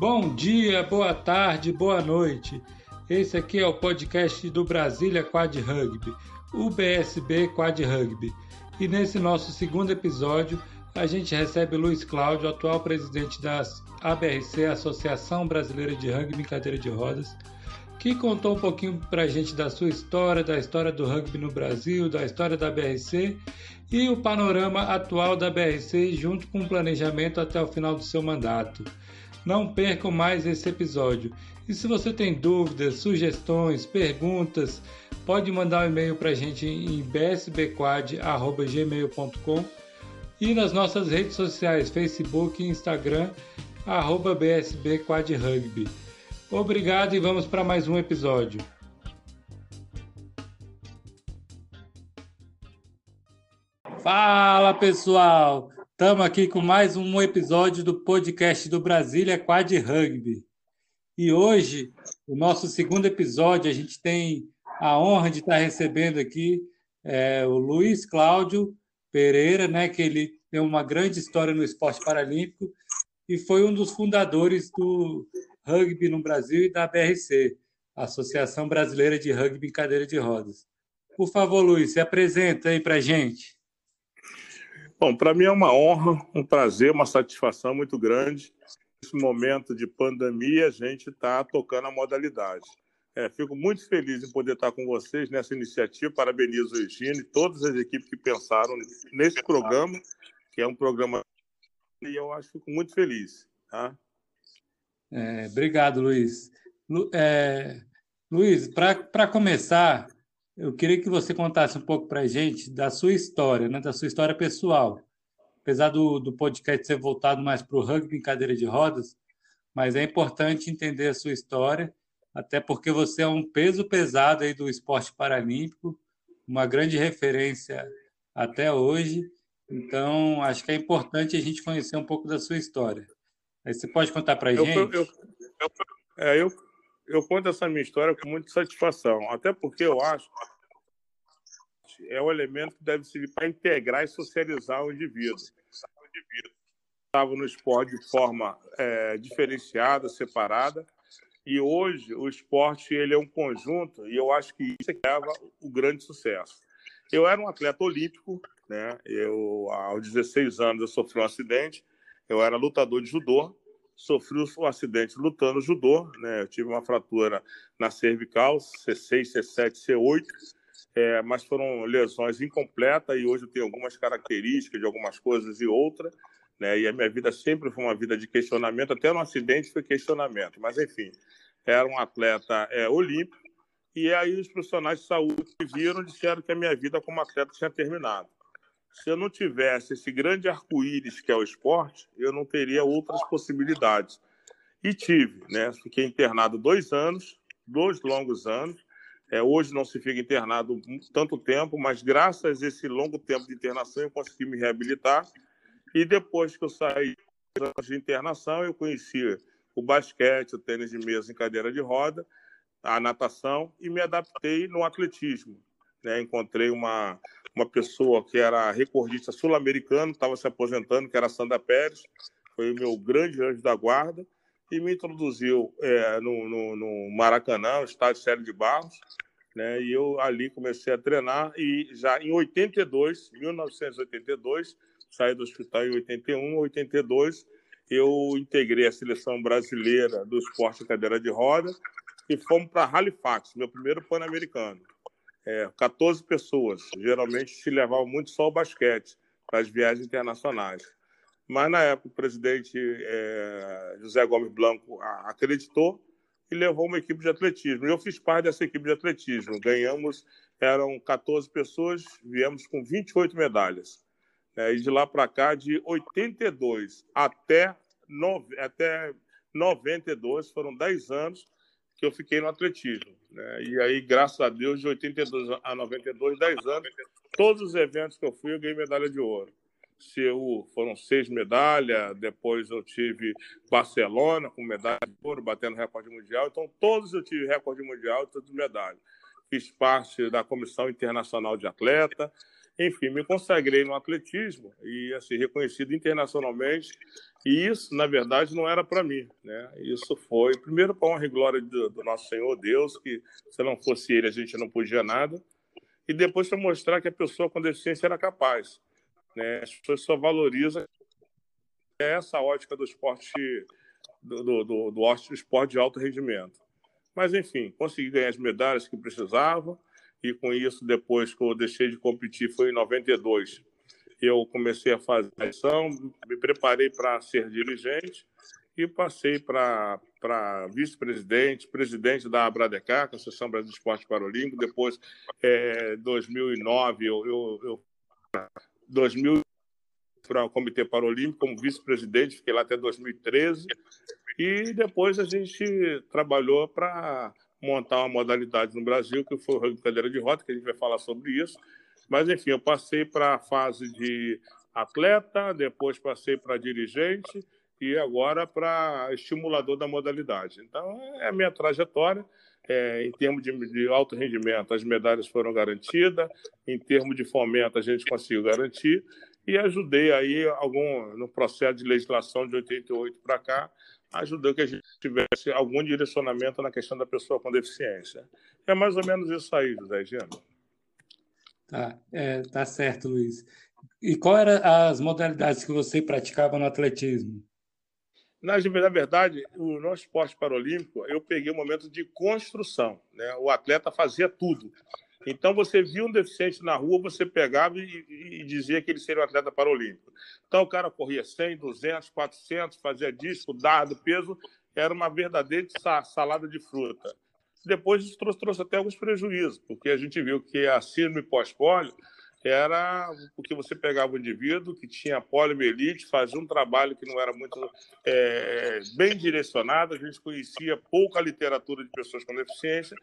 Bom dia, boa tarde, boa noite. Esse aqui é o podcast do Brasília Quad Rugby, o BSB Quad Rugby. E nesse nosso segundo episódio, a gente recebe Luiz Cláudio, atual presidente da ABRC, Associação Brasileira de Rugby em Cadeira de Rodas, que contou um pouquinho para a gente da sua história, da história do rugby no Brasil, da história da BRC e o panorama atual da BRC junto com o planejamento até o final do seu mandato. Não percam mais esse episódio. E se você tem dúvidas, sugestões, perguntas, pode mandar um e-mail para a gente em bsbquad.gmail.com e nas nossas redes sociais, Facebook e Instagram, arroba bsbquadrugby. Obrigado e vamos para mais um episódio. Fala pessoal, estamos aqui com mais um episódio do podcast do Brasília Quad Rugby. E hoje, o nosso segundo episódio, a gente tem a honra de estar recebendo aqui é, o Luiz Cláudio Pereira, né, que ele tem uma grande história no esporte paralímpico e foi um dos fundadores do rugby no Brasil e da BRC, Associação Brasileira de Rugby em Cadeira de Rodas. Por favor, Luiz, se apresenta aí para a gente. Bom, para mim é uma honra, um prazer, uma satisfação muito grande. Nesse momento de pandemia, a gente está tocando a modalidade. É, fico muito feliz em poder estar com vocês nessa iniciativa. Parabenizo o Egino e todas as equipes que pensaram nesse programa, que é um programa e eu acho fico muito feliz. Tá? É, obrigado, Luiz. Lu, é, Luiz, para começar, eu queria que você contasse um pouco para a gente da sua história, né, da sua história pessoal. Apesar do, do podcast ser voltado mais para o rugby em cadeira de rodas, mas é importante entender a sua história, até porque você é um peso pesado aí do esporte paralímpico, uma grande referência até hoje. Então, acho que é importante a gente conhecer um pouco da sua história. Aí você pode contar para a gente? Eu, eu, eu, é, eu, eu conto essa minha história com muita satisfação, até porque eu acho que é um elemento que deve servir para integrar e socializar o indivíduo. Estava no esporte de forma é, diferenciada, separada, e hoje o esporte ele é um conjunto, e eu acho que isso é que leva o grande sucesso. Eu era um atleta olímpico, né? Eu aos 16 anos eu sofri um acidente eu era lutador de judô, sofri um acidente lutando judô, né? Eu tive uma fratura na cervical, C6, C7, C8, é, mas foram lesões incompletas e hoje eu tenho algumas características de algumas coisas e outras, né? E a minha vida sempre foi uma vida de questionamento, até no acidente foi questionamento, mas enfim, era um atleta é, olímpico e aí os profissionais de saúde viram disseram que a minha vida como atleta tinha terminado se eu não tivesse esse grande arco-íris que é o esporte, eu não teria outras possibilidades. E tive, né? Fiquei internado dois anos, dois longos anos. É, hoje não se fica internado tanto tempo, mas graças a esse longo tempo de internação eu consegui me reabilitar. E depois que eu saí de internação, eu conheci o basquete, o tênis de mesa em cadeira de roda, a natação e me adaptei no atletismo. Né? Encontrei uma, uma pessoa que era recordista sul-americano, estava se aposentando, que era Sandra Pérez, foi o meu grande anjo da guarda, e me introduziu é, no, no, no, Maracanã, no estádio Sério de Barros, né, e eu ali comecei a treinar, e já em 82, 1982, saí do hospital em 81, 82, eu integrei a seleção brasileira do esporte cadeira de roda, e fomos para Halifax, meu primeiro pan-americano é, 14 pessoas. Geralmente se levava muito só o basquete para as viagens internacionais. Mas na época o presidente é, José Gomes Blanco acreditou e levou uma equipe de atletismo. Eu fiz parte dessa equipe de atletismo. Ganhamos, eram 14 pessoas, viemos com 28 medalhas. É, e de lá para cá, de 82 até, no, até 92, foram 10 anos que eu fiquei no atletismo. Né? E aí, graças a Deus, de 82 a 92, 10 anos, todos os eventos que eu fui, eu ganhei medalha de ouro. CEU foram seis medalhas, depois eu tive Barcelona com medalha de ouro, batendo recorde mundial. Então, todos eu tive recorde mundial e todas medalhas. Fiz parte da Comissão Internacional de Atleta. Enfim, me consagrei no atletismo e assim reconhecido internacionalmente. E isso, na verdade, não era para mim, né? Isso foi primeiro para honra e glória do, do nosso Senhor Deus, que se não fosse Ele a gente não podia nada. E depois para mostrar que a pessoa com deficiência era capaz. Né? As pessoas só valorizam essa ótica do esporte do, do, do, do esporte de alto rendimento. Mas enfim, consegui ganhar as medalhas que precisava e com isso, depois que eu deixei de competir, foi em 92, eu comecei a fazer a ação, me preparei para ser dirigente e passei para vice-presidente, presidente da Abradecar, é Associação Brasileira de Esporte Paralímpico. Depois, é, 2009, eu, eu, eu 2000 para o Comitê Paralímpico como vice-presidente, fiquei lá até 2013. E depois a gente trabalhou para montar uma modalidade no Brasil, que foi o rugby cadeira de rota, que a gente vai falar sobre isso. Mas, enfim, eu passei para a fase de atleta, depois passei para dirigente e agora para estimulador da modalidade. Então, é a minha trajetória. É, em termos de, de, alto rendimento, as medalhas foram garantidas, em termos de fomento, a gente conseguiu garantir, e ajudei aí algum no processo de legislação de 88 para cá ajudou que a gente tivesse algum direcionamento na questão da pessoa com deficiência. É mais ou menos isso aí, José Gino. Tá, é, tá certo, Luiz. E qual eram as modalidades que você praticava no atletismo? Na, na verdade, o nosso esporte paralímpico, eu peguei um momento de construção. Né? O atleta fazia tudo. Então, você via um deficiente na rua, você pegava e, e, dizia que ele seria um atleta paralímpico. Então, o cara corria 100, 200, 400, fazia disco, dado, peso, era uma verdadeira salada de fruta. Depois, isso trouxe, trouxe até alguns prejuízos, porque a gente viu que a síndrome pós-pólio era porque você pegava um indivíduo que tinha poliomielite, fazia um trabalho que não era muito é, bem direcionado, a gente conhecia pouca literatura de pessoas com deficiência,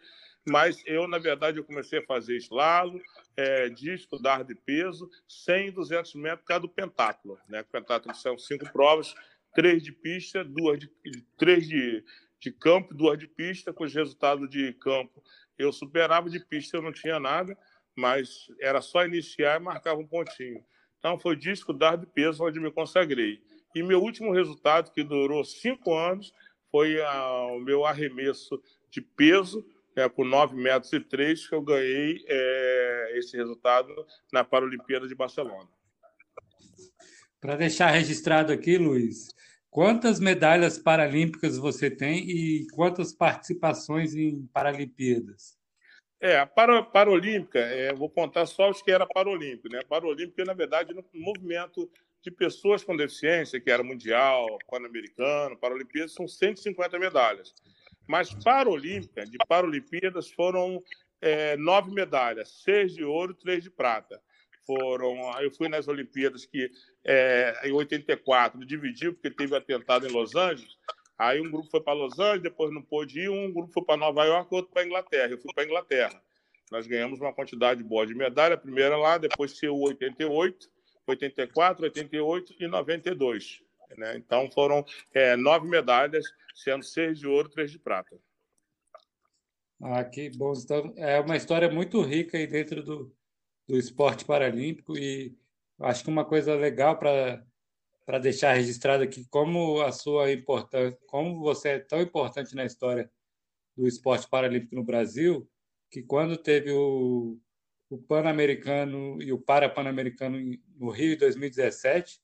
mas eu, na verdade, eu comecei a fazer slalom, é, disco, dar de peso, 100 e 200 metros cada do pentáculo. Né? O pentáculo são cinco provas, três de pista, duas de, três de, de campo, duas de pista, com os resultados de campo eu superava, de pista eu não tinha nada, mas era só iniciar e marcava um pontinho. Então, foi disco, dar de peso, onde me consagrei. E meu último resultado, que durou cinco anos, foi a, o meu arremesso de peso, é, por 9 metros e 3 que eu ganhei é, esse resultado na Paralimpíada de Barcelona. Para deixar registrado aqui, Luiz, quantas medalhas paralímpicas você tem e quantas participações em Paralimpíadas? É, a para, Paralímpica, é, vou contar só os que era Paralímpico. Né? Paralímpica, na verdade, no movimento de pessoas com deficiência, que era mundial, pan-americano, Paralimpíada, são 150 medalhas. Mas Paralímpica, de Paralimpíadas, foram é, nove medalhas, seis de ouro, três de prata. Foram, eu fui nas Olimpíadas que é, em 84 dividiu porque teve atentado em Los Angeles. Aí um grupo foi para Los Angeles, depois não pôde ir, um grupo foi para Nova York, outro para Inglaterra. Eu fui para Inglaterra. Nós ganhamos uma quantidade boa de medalha, a primeira lá, depois saiu 88, 84, 88 e 92. Né? Então foram é, nove medalhas, sendo seis de ouro, três de prata. Ah, que bom. Então, é uma história muito rica aí dentro do, do esporte paralímpico e acho que uma coisa legal para para deixar registrado aqui como a sua importância, como você é tão importante na história do esporte paralímpico no Brasil, que quando teve o, o Pan-Americano e o Para-Pan-Americano no Rio em 2017,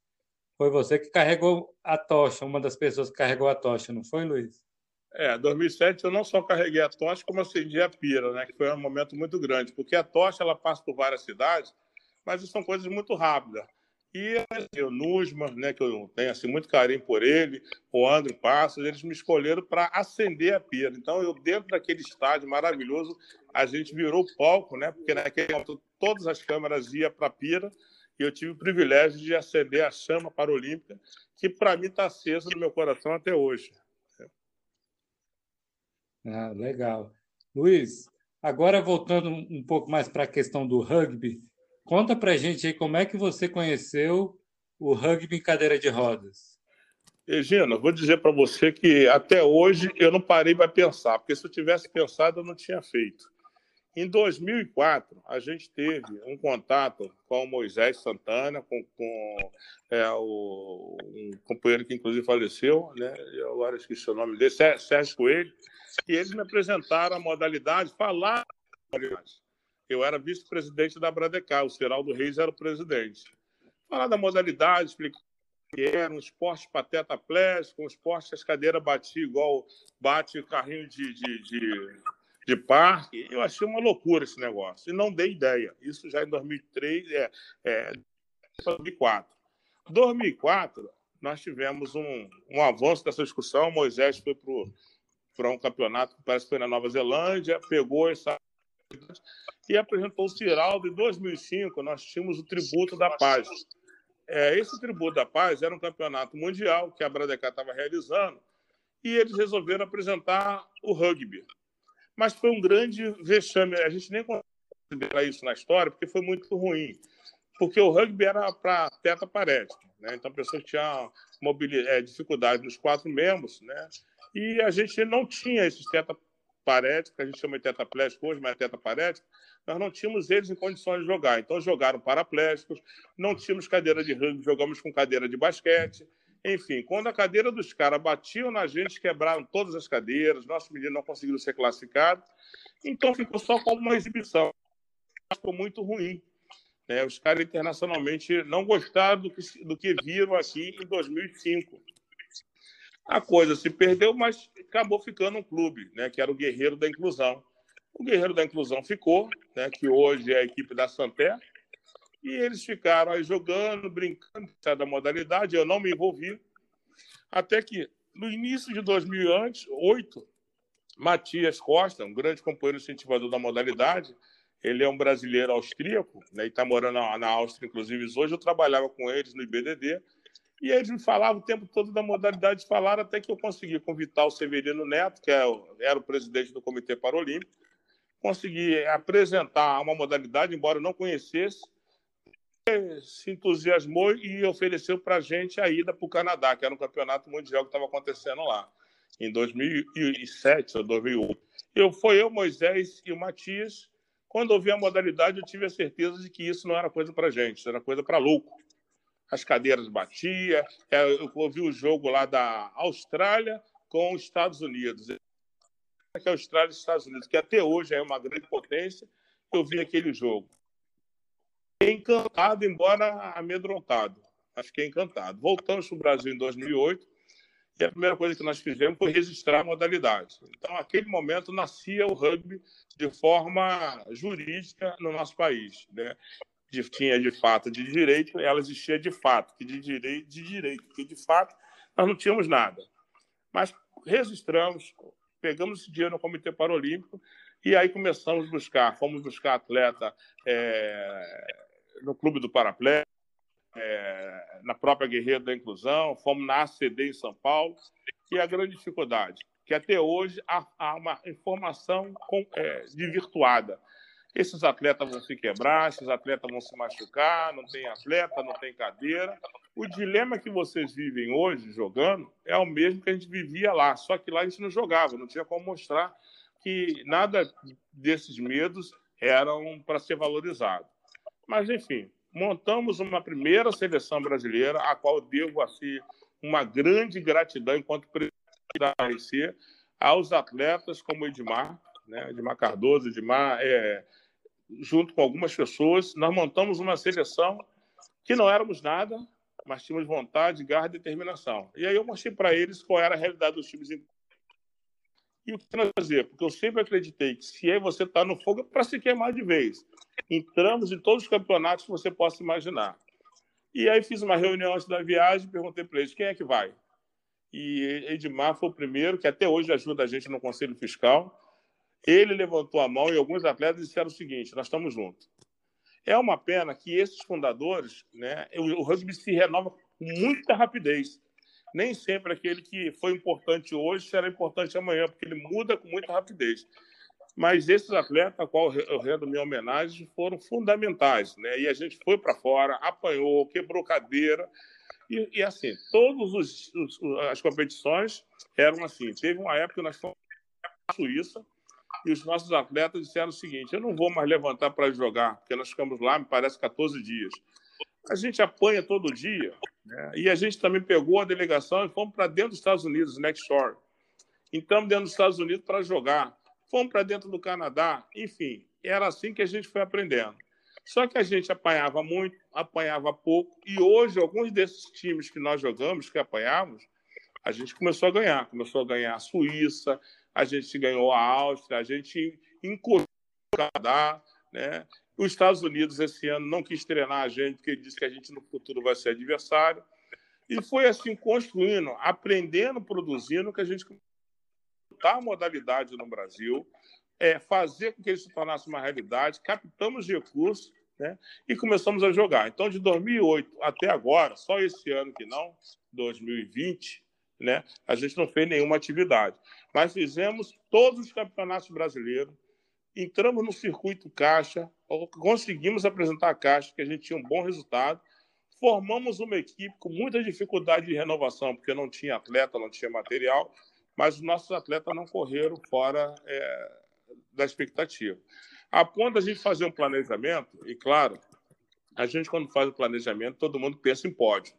foi você que carregou a tocha, uma das pessoas que carregou a tocha, não foi, Luiz? É, 2007 eu não só carreguei a tocha, como acendi a pira, né? Que foi um momento muito grande, porque a tocha ela passa por várias cidades, mas são coisas muito rápidas. E assim, o Nusman, né, que eu tenho assim, muito carinho por ele, o André Passos, eles me escolheram para acender a pira. Então, eu, dentro daquele estádio maravilhoso, a gente virou palco, né, porque naquele momento todas as câmeras iam para a pira, e eu tive o privilégio de acender a chama paralímpica, que para mim está acesa no meu coração até hoje. Ah, legal. Luiz, agora voltando um pouco mais para a questão do rugby, conta para a gente aí como é que você conheceu o rugby em cadeira de rodas. Regina, vou dizer para você que até hoje eu não parei para pensar, porque se eu tivesse pensado eu não tinha feito. Em 2004, a gente teve um contato com o Moisés Santana, com, com é, o, um companheiro que inclusive faleceu, né? eu agora esqueci o nome dele, Sérgio Coelho, e eles me apresentaram a modalidade, falaram eu era vice-presidente da Bradecar, o Seraldo Reis era o presidente. Falar da modalidade, explicar que era um esporte pateta pléstico, um esporte que as cadeiras batiam igual bate carrinho de, de, de, de, parque. Eu achei uma loucura esse negócio. E não dei ideia. Isso já em 2003, é, é 2004. 2004, nós tivemos um, um avanço dessa discussão. Moisés foi para um campeonato que parece que foi na Nova Zelândia, pegou essa e apresentou o Ciraldo. Em 2005, nós tínhamos o Tributo da Paz. É, esse Tributo da Paz era um campeonato mundial que a Bradecar estava realizando e eles resolveram apresentar o rugby. Mas foi um grande vexame. A gente nem considera isso na história porque foi muito ruim. Porque o rugby era para teta parede. Né? Então, a pessoa tinha é, dificuldade nos quatro membros, né? e a gente não tinha esses teta parético, que a gente chama de tetraplégico hoje, mas é tetraparético, nós não tínhamos eles em condições de jogar. Então jogaram paraplégicos, não tínhamos cadeira de rugby, jogamos com cadeira de basquete. Enfim, quando a cadeira dos caras batiam na gente, quebraram todas as cadeiras, nossos meninos não conseguiram ser classificados. Então ficou só como uma exibição. Ficou muito ruim. É, os caras internacionalmente não gostaram do que, do que viram aqui em 2005 a coisa se perdeu, mas acabou ficando um clube, né, que era o Guerreiro da Inclusão. O Guerreiro da Inclusão ficou, né, que hoje é a equipe da Santé, e eles ficaram aí jogando, brincando da modalidade. Eu não me envolvi, até que no início de 2008, Matias Costa, um grande companheiro incentivador da modalidade, ele é um brasileiro austríaco, né, e está morando na Áustria, inclusive hoje eu trabalhava com eles no IBDD, e eles me falavam o tempo todo da modalidade de falar, até que eu consegui convidar o Severino Neto, que é era o presidente do Comitê Paralímpico, consegui apresentar uma modalidade, embora eu não conhecesse, se entusiasmou e ofereceu para a gente a ida para o Canadá, que era um campeonato mundial que estava acontecendo lá, em 2007 ou 2008. Eu, foi eu, Moisés e o Matias. Quando ouvi a modalidade, eu tive a certeza de que isso não era coisa para gente, era coisa para louco as cadeiras batia. É, eu ouvi o jogo lá da Austrália com os Estados Unidos. Que é a Austrália e os Estados Unidos, que até hoje é uma grande potência. Eu vi aquele jogo. Encantado, embora amedrontado. Mas fiquei encantado. Voltamos para o Brasil em 2008 e a primeira coisa que nós fizemos foi registrar a modalidade. Então, naquele momento, nascia o rugby de forma jurídica no nosso país. Né? de, tinha de fato de direito, ela existia de fato, que de direito, de direito, porque de fato nós não tínhamos nada. Mas registramos, pegamos esse dinheiro no Comitê Paralímpico e aí começamos a buscar, fomos buscar atleta é, no Clube do Paraplé, é, na própria Guerreira da Inclusão, fomos na ACD em São Paulo, e a grande dificuldade, que até hoje há, há uma informação com, é, desvirtuada esses atletas vão se quebrar, esses atletas vão se machucar, não tem atleta, não tem cadeira. O dilema que vocês vivem hoje jogando é o mesmo que a gente vivia lá, só que lá a gente não jogava, não tinha como mostrar que nada desses medos eram para ser valorizado. Mas, enfim, montamos uma primeira seleção brasileira, a qual devo assim, uma grande gratidão enquanto presidente da RC aos atletas como Edmar, né? Edmar Cardoso, Edmar é, junto com algumas pessoas, nós montamos uma seleção que não éramos nada, mas tínhamos vontade, garra e determinação. E aí eu mostrei para eles qual era a realidade dos times. E o que fazer? Porque eu sempre acreditei que se você está no fogo é para se queimar de vez. Entramos em todos os campeonatos que você possa imaginar. E aí fiz uma reunião antes da viagem, perguntei para eles quem é que vai. E Edmar foi o primeiro, que até hoje ajuda a gente no Conselho Fiscal. Ele levantou a mão e alguns atletas disseram o seguinte: nós estamos juntos. É uma pena que esses fundadores, né, o rugby se renova com muita rapidez. Nem sempre aquele que foi importante hoje será importante amanhã, porque ele muda com muita rapidez. Mas esses atletas, a qual eu rendo minha homenagem, foram fundamentais. Né? E a gente foi para fora, apanhou, quebrou cadeira. E, e assim, todas as competições eram assim. Teve uma época que nós fomos a Suíça, e os nossos atletas disseram o seguinte: eu não vou mais levantar para jogar, porque nós ficamos lá, me parece, 14 dias. A gente apanha todo dia, né? e a gente também pegou a delegação e fomos para dentro dos Estados Unidos, Next Shore. Entramos dentro dos Estados Unidos para jogar. Fomos para dentro do Canadá, enfim, era assim que a gente foi aprendendo. Só que a gente apanhava muito, apanhava pouco, e hoje, alguns desses times que nós jogamos, que apanhávamos, a gente começou a ganhar. Começou a ganhar a Suíça, a gente ganhou a Áustria, a gente encostou o Canadá, né? Os Estados Unidos esse ano não quis treinar a gente, porque disse que a gente no futuro vai ser adversário. E foi assim, construindo, aprendendo, produzindo, que a gente a modalidade no Brasil, é, fazer com que ele se tornasse uma realidade, captamos recursos né, e começamos a jogar. Então, de 2008 até agora, só esse ano que não, 2020, né, a gente não fez nenhuma atividade. Mas fizemos todos os campeonatos brasileiros, entramos no circuito caixa, conseguimos apresentar a caixa, que a gente tinha um bom resultado, formamos uma equipe com muita dificuldade de renovação, porque não tinha atleta, não tinha material, mas os nossos atletas não correram fora é, da expectativa. A ponto da gente fazer um planejamento, e claro, a gente, quando faz o planejamento, todo mundo pensa em pódio.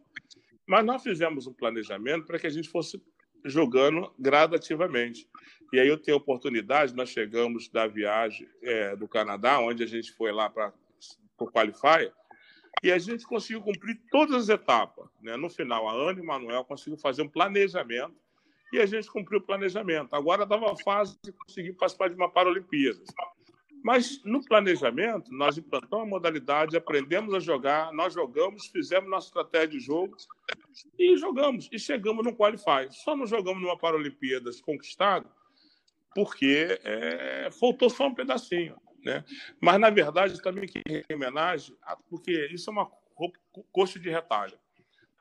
Mas nós fizemos um planejamento para que a gente fosse jogando gradativamente. E aí eu tenho oportunidade, nós chegamos da viagem é, do Canadá, onde a gente foi lá para o Qualifier, e a gente conseguiu cumprir todas as etapas. Né? No final, a Ana e o Manuel conseguiram fazer um planejamento e a gente cumpriu o planejamento. Agora estava a fase de conseguir participar de uma Paralimpíadas. Mas no planejamento, nós implantamos a modalidade, aprendemos a jogar, nós jogamos, fizemos nossa estratégia de jogo e jogamos. E chegamos no Qualify. Só não jogamos numa Paralimpíadas conquistado porque é, faltou só um pedacinho. Né? Mas, na verdade, também que em homenagem, porque isso é uma coxa de retalho.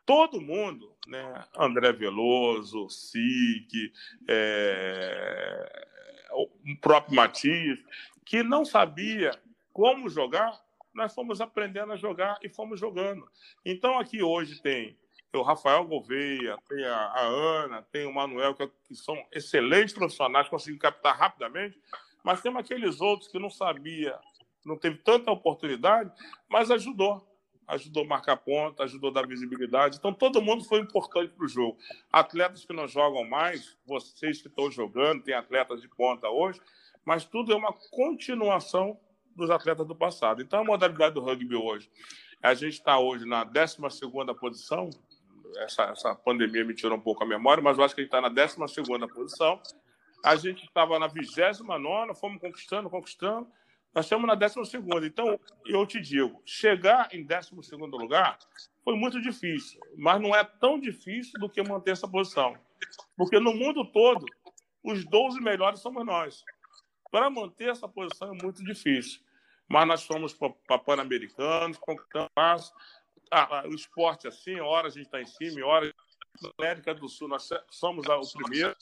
Todo mundo, né? André Veloso, SIC, é, o próprio Matias, que não sabia como jogar, nós fomos aprendendo a jogar e fomos jogando. Então, aqui hoje tem o Rafael Gouveia, tem a, a Ana, tem o Manuel, que, que, são excelentes profissionais, conseguem captar rapidamente, mas temos aqueles outros que não sabia, não teve tanta oportunidade, mas ajudou. Ajudou a marcar ponta, ajudou a dar visibilidade. Então, todo mundo foi importante para o jogo. Atletas que não jogam mais, vocês que estão jogando, tem atletas de ponta hoje, mas tudo é uma continuação dos atletas do passado. Então, a modalidade do rugby hoje, a gente está hoje na 12 posição, essa, essa pandemia me tirou um pouco a memória, mas eu acho que a gente está na 12 posição. A gente estava na 29, fomos conquistando, conquistando. Nós estamos na 12. Então, eu te digo, chegar em 12 lugar foi muito difícil, mas não é tão difícil do que manter essa posição. Porque no mundo todo, os 12 melhores somos nós. Para manter essa posição é muito difícil. Mas nós fomos para Pan-Americanos, conquistamos ah, o esporte assim, hora a gente está em cima, hora na América do Sul nós somos o primeiro.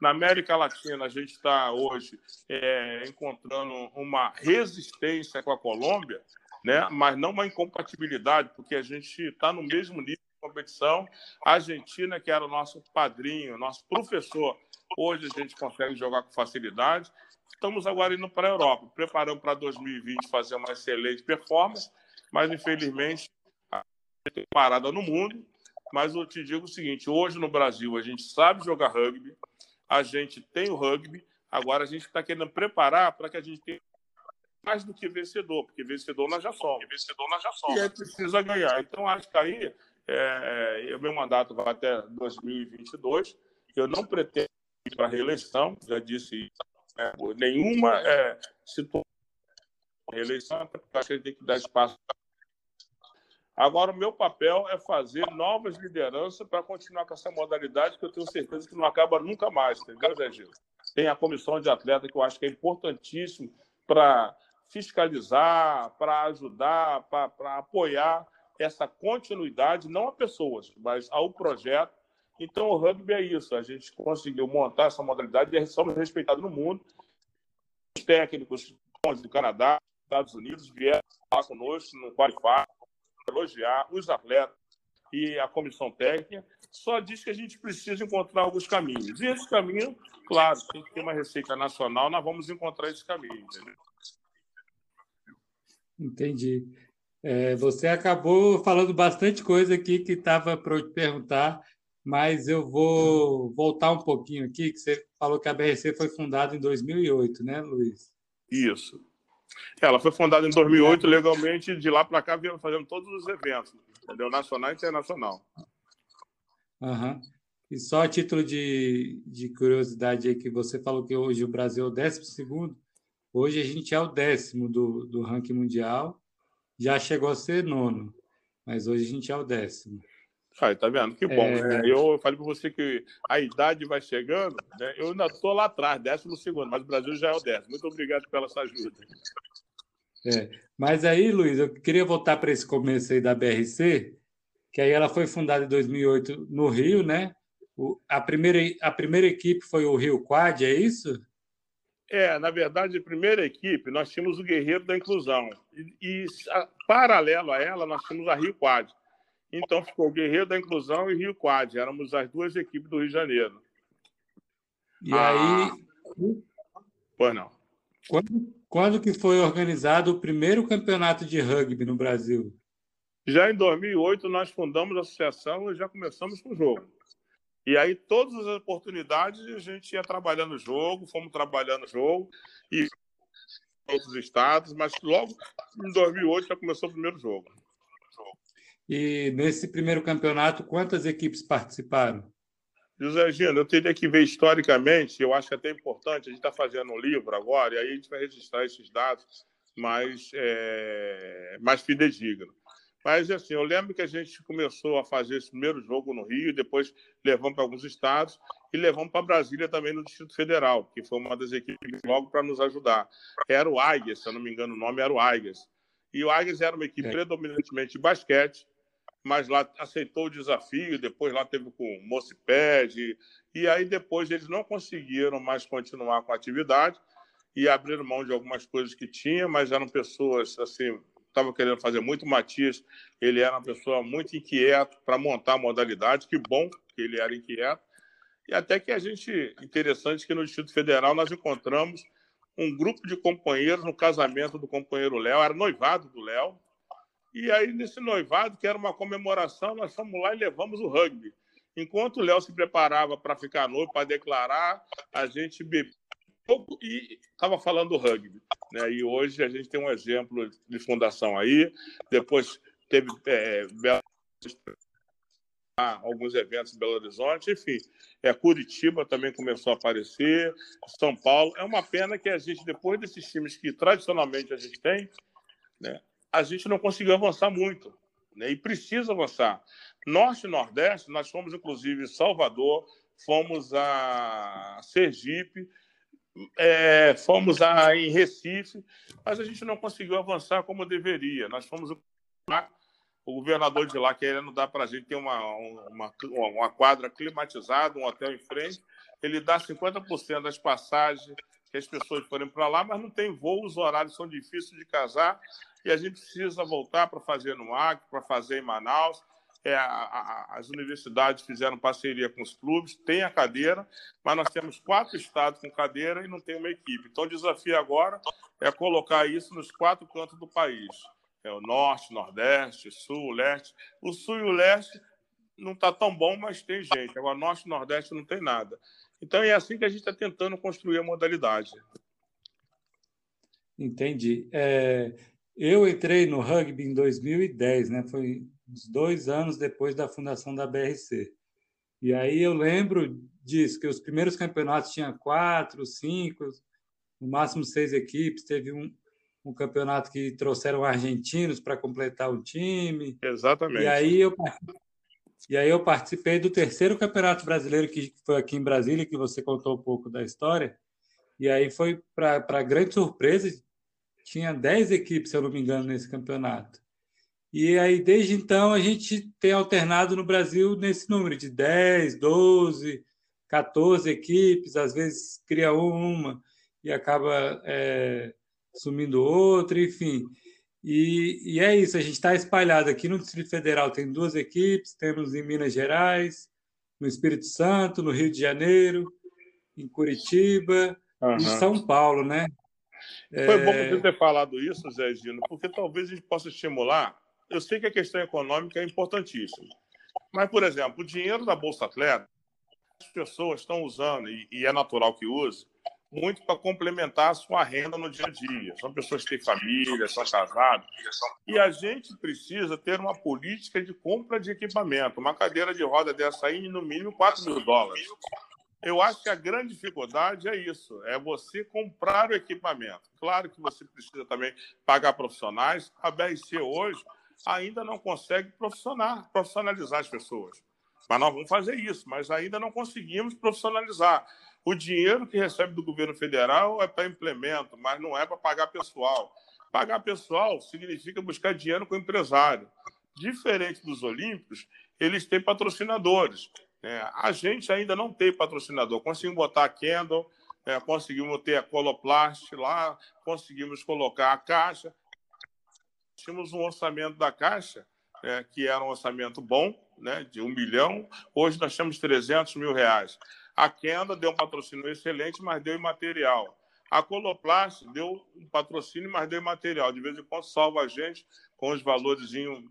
Na América Latina a gente está hoje é, encontrando uma resistência com a Colômbia, né? mas não uma incompatibilidade, porque a gente está no mesmo nível de competição. A Argentina, que era o nosso padrinho, nosso professor, hoje a gente consegue jogar com facilidade. Estamos agora indo para a Europa, preparando para 2020 fazer uma excelente performance, mas infelizmente a gente tem parada no mundo. Mas eu te digo o seguinte: hoje no Brasil a gente sabe jogar rugby, a gente tem o rugby, agora a gente está querendo preparar para que a gente tenha mais do que vencedor, porque vencedor nós já somos. E vencedor nós já somos. E aí precisa ganhar. Então acho que aí é, o meu mandato vai até 2022. Eu não pretendo ir para reeleição, já disse isso é, nenhuma é, situação reeleição, porque acho que a gente tem que dar espaço. Agora, o meu papel é fazer novas lideranças para continuar com essa modalidade que eu tenho certeza que não acaba nunca mais, entendeu, Zé Gil? Tem a comissão de atleta que eu acho que é importantíssimo para fiscalizar, para ajudar, para apoiar essa continuidade, não a pessoas, mas ao projeto então, o rugby é isso. A gente conseguiu montar essa modalidade e somos respeitados no mundo. Os técnicos do Canadá, Estados Unidos, vieram falar conosco no Qualify, elogiar os atletas. e a comissão técnica só diz que a gente precisa encontrar alguns caminhos. E esse caminho, claro, tem que ter uma receita nacional, nós vamos encontrar esse caminho, entendeu? Entendi. É, você acabou falando bastante coisa aqui que estava para eu te perguntar, mas eu vou voltar um pouquinho aqui, que você falou que a BRC foi fundada em 2008, né, Luiz? Isso. Ela foi fundada em 2008, legalmente, de lá para cá, viemos fazendo todos os eventos, entendeu? Nacional e internacional. Uhum. E só a título de, de curiosidade aí, que você falou que hoje o Brasil é o décimo segundo, hoje a gente é o décimo do, do ranking mundial, já chegou a ser nono, mas hoje a gente é o décimo. Ai, tá vendo? Que bom. É... Né? Eu falei para você que a idade vai chegando, né? eu ainda estou lá atrás, décimo segundo, mas o Brasil já é o décimo. Muito obrigado pela sua ajuda. É. Mas aí, Luiz, eu queria voltar para esse começo aí da BRC, que aí ela foi fundada em 2008 no Rio, né? O, a, primeira, a primeira equipe foi o Rio Quad, é isso? É, na verdade, a primeira equipe, nós tínhamos o Guerreiro da Inclusão. E, e a, paralelo a ela, nós tínhamos a Rio Quad. Então ficou o Guerreiro da Inclusão e Rio Quad. Éramos as duas equipes do Rio de Janeiro. E ah, aí. Pois não. Quando, quando que foi organizado o primeiro campeonato de rugby no Brasil? Já em 2008, nós fundamos a associação e já começamos com o jogo. E aí, todas as oportunidades, a gente ia trabalhando o jogo, fomos trabalhando o jogo, e outros estados, mas logo em 2008 já começou o primeiro jogo. E nesse primeiro campeonato, quantas equipes participaram? José Gino, eu teria que ver historicamente, eu acho que é até importante, a gente está fazendo um livro agora, e aí a gente vai registrar esses dados mais, é, mais fidedignos. Mas, assim, eu lembro que a gente começou a fazer esse primeiro jogo no Rio, depois levamos para alguns estados e levamos para Brasília também no Distrito Federal, que foi uma das equipes logo para nos ajudar. Era o Águias, se eu não me engano o nome era o Águias. E o Águias era uma equipe é. predominantemente de basquete, mas lá aceitou o desafio, depois lá teve com o Mociped, e aí depois eles não conseguiram mais continuar com a atividade e abriram mão de algumas coisas que tinha, mas eram pessoas assim, estavam querendo fazer muito. Matias, ele era uma pessoa muito inquieto para montar a modalidade, que bom que ele era inquieto. E até que a gente, interessante que no Distrito Federal nós encontramos um grupo de companheiros no casamento do companheiro Léo, era noivado do Léo, e aí, nesse noivado, que era uma comemoração, nós fomos lá e levamos o rugby. Enquanto o Léo se preparava para ficar noivo, para declarar, a gente bebeu e estava falando do rugby. Né? E hoje a gente tem um exemplo de fundação aí. Depois teve é, alguns eventos em Belo Horizonte, enfim. É, Curitiba também começou a aparecer, São Paulo. É uma pena que a gente, depois desses times que tradicionalmente a gente tem, né, a gente não conseguiu avançar muito, né? e precisa avançar. Norte e Nordeste, nós fomos inclusive Salvador, fomos a Sergipe, é, fomos a, em Recife, mas a gente não conseguiu avançar como deveria. Nós fomos o governador de lá querendo dar para a gente ter uma, uma, uma quadra climatizada, um hotel em frente, ele dá 50% das passagens que as pessoas forem para lá, mas não tem voo, os horários são difíceis de casar e a gente precisa voltar para fazer no Acre, para fazer em Manaus. É, a, a, as universidades fizeram parceria com os clubes, tem a cadeira, mas nós temos quatro estados com cadeira e não tem uma equipe. Então, o desafio agora é colocar isso nos quatro cantos do país. É o norte, nordeste, sul, leste. O sul e o leste não está tão bom, mas tem gente. Agora, norte e nordeste não tem nada. Então, é assim que a gente está tentando construir a modalidade. Entendi. É, eu entrei no rugby em 2010, né? Foi uns dois anos depois da fundação da BRC. E aí eu lembro disso, que os primeiros campeonatos tinham quatro, cinco, no máximo seis equipes. Teve um, um campeonato que trouxeram argentinos para completar o time. Exatamente. E aí eu e aí eu participei do terceiro campeonato brasileiro que foi aqui em Brasília, que você contou um pouco da história. E aí foi para grande surpresa tinha 10 equipes, se eu não me engano, nesse campeonato. E aí, desde então, a gente tem alternado no Brasil nesse número de 10, 12, 14 equipes, às vezes cria uma e acaba é, sumindo outra, enfim. E, e é isso, a gente está espalhado aqui no Distrito Federal, tem duas equipes, temos em Minas Gerais, no Espírito Santo, no Rio de Janeiro, em Curitiba uhum. e São Paulo, né? Foi é... bom você ter falado isso, Zé Gino, porque talvez a gente possa estimular. Eu sei que a questão econômica é importantíssima, mas, por exemplo, o dinheiro da Bolsa Atleta, as pessoas estão usando, e, é natural que use, muito para complementar a sua renda no dia a dia. São pessoas que têm família, são casados. E a gente precisa ter uma política de compra de equipamento. Uma cadeira de roda dessa aí, no mínimo 4 mil dólares. Eu acho que a grande dificuldade é isso, é você comprar o equipamento. Claro que você precisa também pagar profissionais. A BRC hoje ainda não consegue profissionalizar as pessoas. Mas nós vamos fazer isso, mas ainda não conseguimos profissionalizar. O dinheiro que recebe do governo federal é para implemento, mas não é para pagar pessoal. Pagar pessoal significa buscar dinheiro com o empresário. Diferente dos Olímpicos, eles têm patrocinadores. É, a gente ainda não tem patrocinador. Conseguimos botar a Kendall, é, conseguimos ter a Coloplast lá, conseguimos colocar a Caixa. Tínhamos um orçamento da Caixa, é, que era um orçamento bom, né, de um milhão. Hoje nós temos 300 mil reais. A Kenda deu um patrocínio excelente, mas deu imaterial. A Coloplast deu um patrocínio, mas deu imaterial. De vez em quando salva a gente com os valores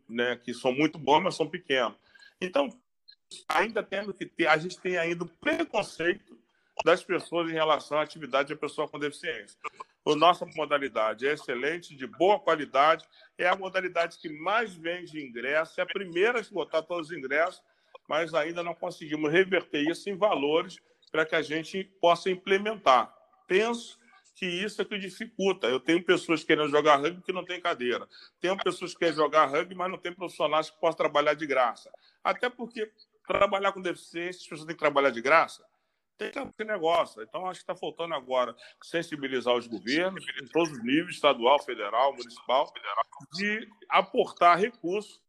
né, que são muito bons, mas são pequenos. Então, ainda temos que ter, a gente tem ainda o preconceito das pessoas em relação à atividade de pessoa com deficiência. A nossa modalidade é excelente, de boa qualidade, é a modalidade que mais vende ingresso, é a primeira a esgotar todos os ingressos, mas ainda não conseguimos reverter isso em valores para que a gente possa implementar. Penso que isso é que dificulta. Eu tenho pessoas querendo jogar rugby que não tem cadeira. Tenho pessoas que querem jogar rugby, mas não tem profissionais que possam trabalhar de graça. Até porque trabalhar com deficiência, as pessoas têm que trabalhar de graça. Tem que negócio. Então, acho que está faltando agora sensibilizar os governos, em todos os níveis, estadual, federal, municipal, de aportar recursos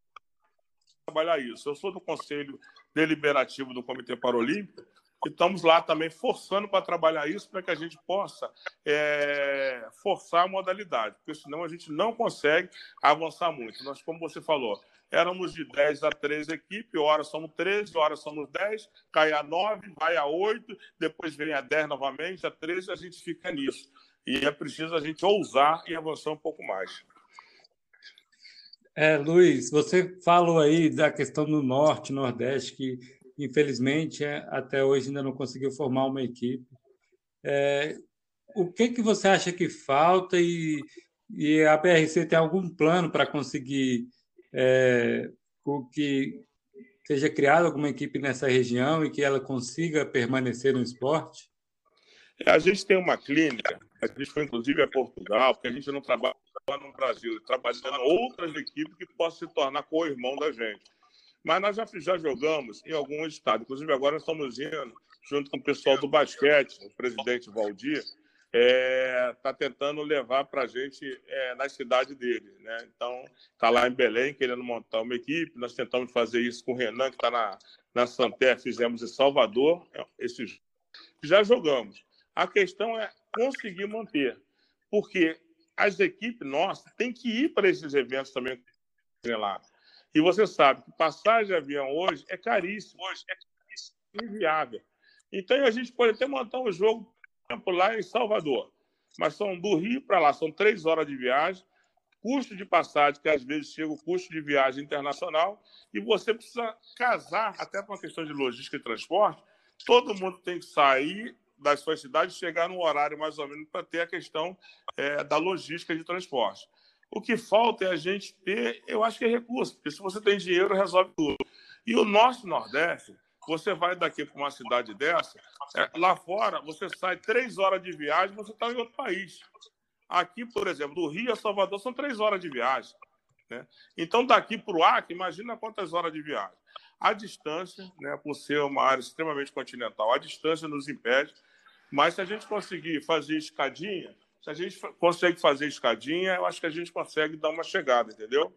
para trabalhar isso. Eu sou do Conselho Deliberativo do Comitê Paralímpico e estamos lá também forçando para trabalhar isso para que a gente possa é, forçar a modalidade, porque senão a gente não consegue avançar muito. Nós, como você falou, éramos de 10 a 13 equipes, hora somos 13, hora somos 10, cai a 9, vai a 8, depois vem a 10 novamente, a 13, a gente fica nisso. E é preciso a gente ousar e avançar um pouco mais. É, Luiz, você falou aí da questão do Norte, Nordeste, que infelizmente é, até hoje ainda não conseguiu formar uma equipe. É, o que, que você acha que falta e, e a BRC tem algum plano para conseguir é, que seja criada alguma equipe nessa região e que ela consiga permanecer no esporte? É, a gente tem uma clínica, a gente foi inclusive a Portugal, porque a gente não trabalha no Brasil, trabalhando outras equipes que possam se tornar co-irmão da gente. Mas nós já, já jogamos em alguns estados, inclusive agora estamos indo junto com o pessoal do basquete, o presidente Valdir, está é, tá tentando levar para a gente é, na cidade dele. Né? Então, está lá em Belém querendo montar uma equipe. Nós tentamos fazer isso com o Renan, que está na, na Santé, fizemos em Salvador. É, esses, já jogamos. A questão é conseguir manter, porque as equipes nossas têm que ir para esses eventos também lá. E você sabe que passagem de avião hoje é caríssimo, hoje é caríssimo, inviável. Então a gente pode até montar um jogo tempo lá em Salvador. Mas são do Rio para lá, são três horas de viagem, custo de passagem, que às vezes chega o custo de viagem internacional, e você precisa casar, até com a questão de logística e transporte, todo mundo tem que sair das suas cidades e chegar no horário mais ou menos para ter a questão é, da logística de transporte. O que falta é a gente ter, eu acho que é recurso, porque se você tem dinheiro, resolve tudo. E o nosso Nordeste, você vai daqui para uma cidade dessa, é, lá fora, você sai três horas de viagem, você está em outro país. Aqui, por exemplo, do Rio a Salvador são três horas de viagem. Né? Então, daqui para o Acre, imagina quantas horas de viagem. A distância, né, por ser uma área extremamente continental, a distância nos impede, mas se a gente conseguir fazer escadinha, se a gente consegue fazer escadinha, eu acho que a gente consegue dar uma chegada, entendeu?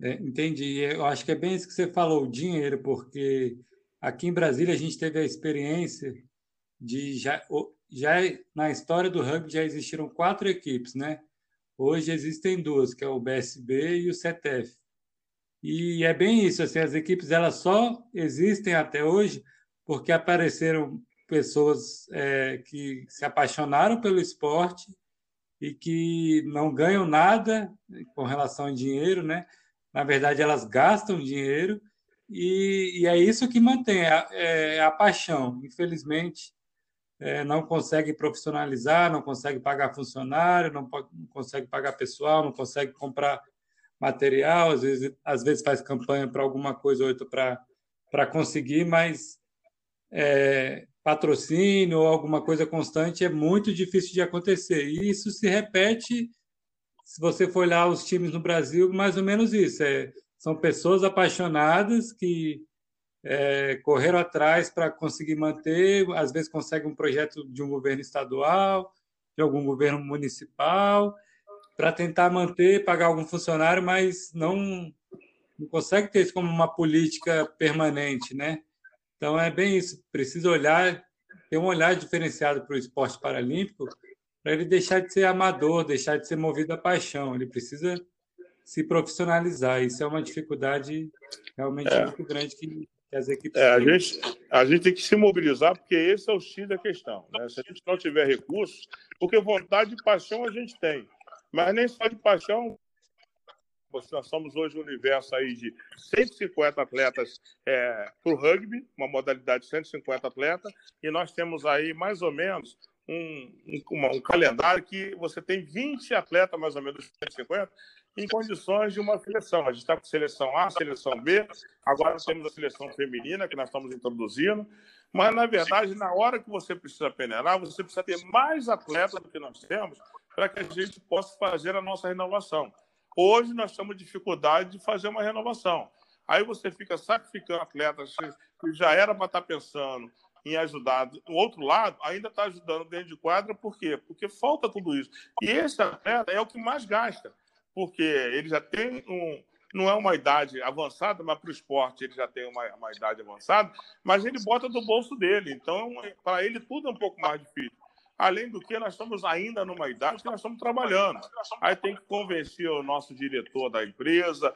É, entendi. Eu acho que é bem isso que você falou, o dinheiro, porque aqui em Brasília a gente teve a experiência de já, já na história do rugby já existiram quatro equipes, né? Hoje existem duas, que é o BSB e o CETEF. E é bem isso, assim, as equipes elas só existem até hoje porque apareceram pessoas é, que se apaixonaram pelo esporte e que não ganham nada com relação ao dinheiro, né? Na verdade, elas gastam dinheiro e, e é isso que mantém a, é, a paixão. Infelizmente, é, não consegue profissionalizar, não consegue pagar funcionário, não, não, consegue pagar pessoal, não consegue comprar material, às vezes, às vezes faz campanha para alguma coisa ou outra para conseguir, mas é, patrocínio ou alguma coisa constante é muito difícil de acontecer. E isso se repete, se você for olhar os times no Brasil, mais ou menos isso. É, são pessoas apaixonadas que é, correram atrás para conseguir manter, às vezes conseguem um projeto de um governo estadual, de algum governo municipal, para tentar manter, pagar algum funcionário, mas não, não consegue ter isso como uma política permanente, né? Então é bem isso, precisa olhar, ter um olhar diferenciado para o esporte paralímpico, para ele deixar de ser amador, deixar de ser movido à paixão. Ele precisa se profissionalizar. Isso é uma dificuldade realmente é. muito grande que as equipes. É, a, gente, a gente tem que se mobilizar, porque esse é o X da questão. Né? Se a gente não tiver recursos, porque vontade e paixão a gente tem, mas nem só de paixão. Nós somos hoje um universo aí de 150 atletas é, para o rugby, uma modalidade de 150 atletas, e nós temos aí mais ou menos um, um, um, calendário que você tem 20 atletas, mais ou menos, 150, em condições de uma seleção. A gente está com seleção A, seleção B, agora temos a seleção feminina, que nós estamos introduzindo. Mas, na verdade, na hora que você precisa peneirar, você precisa ter mais atletas do que nós temos para que a gente possa fazer a nossa renovação. Hoje, nós temos dificuldade de fazer uma renovação. Aí você fica sacrificando atletas que já era para estar tá pensando em ajudar. O outro lado ainda está ajudando dentro de quadra, por quê? Porque falta tudo isso. E esse atleta é o que mais gasta porque ele já tem um. Não é uma idade avançada, mas para o esporte ele já tem uma, uma idade avançada, mas ele bota do bolso dele. Então, para ele, tudo é um pouco mais difícil. Além do que, nós estamos ainda numa idade que nós estamos trabalhando. Aí tem que convencer o nosso diretor da empresa,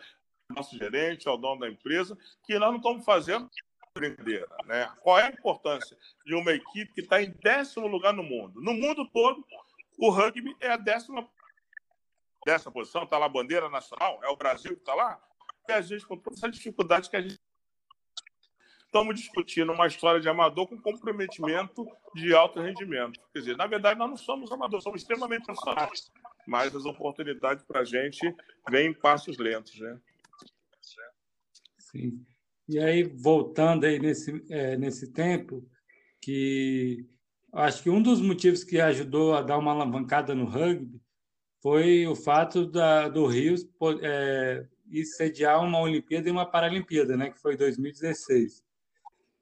nosso gerente, o dono da empresa, que nós não estamos fazendo brincadeira. Né? Qual é a importância de uma equipe que está em décimo lugar no mundo? No mundo todo, o rugby é a décima dessa posição, está lá a bandeira nacional, é o Brasil que está lá, e a gente, com toda essa dificuldade que a gente. Estamos discutindo uma história de amador com comprometimento de alto rendimento. Quer dizer, na verdade, nós não somos amadores, somos extremamente profissionais, mas as oportunidades para a gente vêm em passos lentos. Né? Sim. E aí, voltando aí nesse, é, nesse tempo, que acho que um dos motivos que ajudou a dar uma alavancada no rugby foi o fato da, do Rio é, sediar uma Olimpíada e uma Paralimpíada, né, que foi 2016.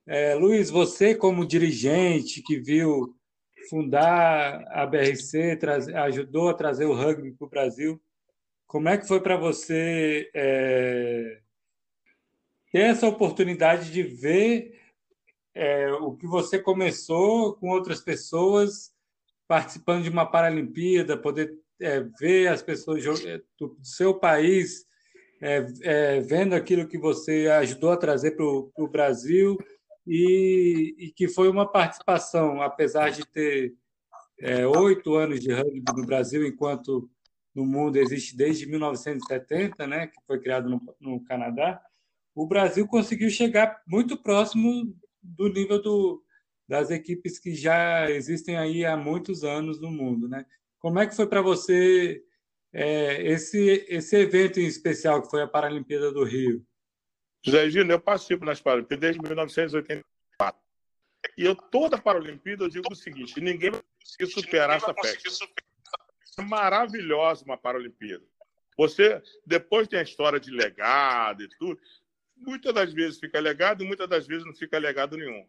É, Luiz, você como dirigente que viu fundar a BRC, traz, ajudou a trazer o rugby para o Brasil, como é que foi para você é, ter essa oportunidade de ver é, o que você começou com outras pessoas participando de uma Paralimpíada, poder é, ver as pessoas é, do seu país é, é, vendo aquilo que você ajudou a trazer para o Brasil e, e, que foi uma participação, apesar de ter é, oito anos de rugby no Brasil, enquanto no mundo existe desde 1970, né, que foi criado no, no Canadá, o Brasil conseguiu chegar muito próximo do nível do, das equipes que já existem aí há muitos anos no mundo, né? Como é que foi para você é, esse, esse evento em especial que foi a Paralimpíada do Rio? José Gino, eu participo nas Paralimpíadas desde 1984. E eu, toda Paralimpíada, eu digo o seguinte: ninguém vai conseguir superar essa festa. É maravilhosa uma Paralimpíada. Você, depois tem a história de legado e tudo. Muitas das vezes fica legado muitas das vezes não fica legado nenhum.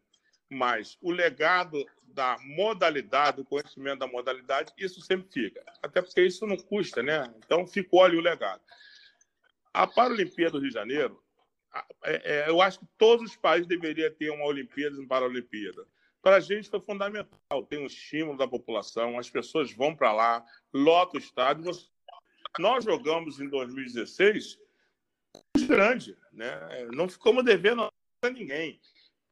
Mas o legado da modalidade, do conhecimento da modalidade, isso sempre fica. Até porque isso não custa, né? Então ficou ali o legado. A Paralimpíada do Rio de Janeiro, é, é, eu acho que todos os países deveriam ter uma Olimpíada e uma Paralimpíada. Para a gente foi fundamental, tem um estímulo da população, as pessoas vão para lá, lota o estádio. Nós jogamos em 2016 grande, né? Não ficamos devendo a ninguém,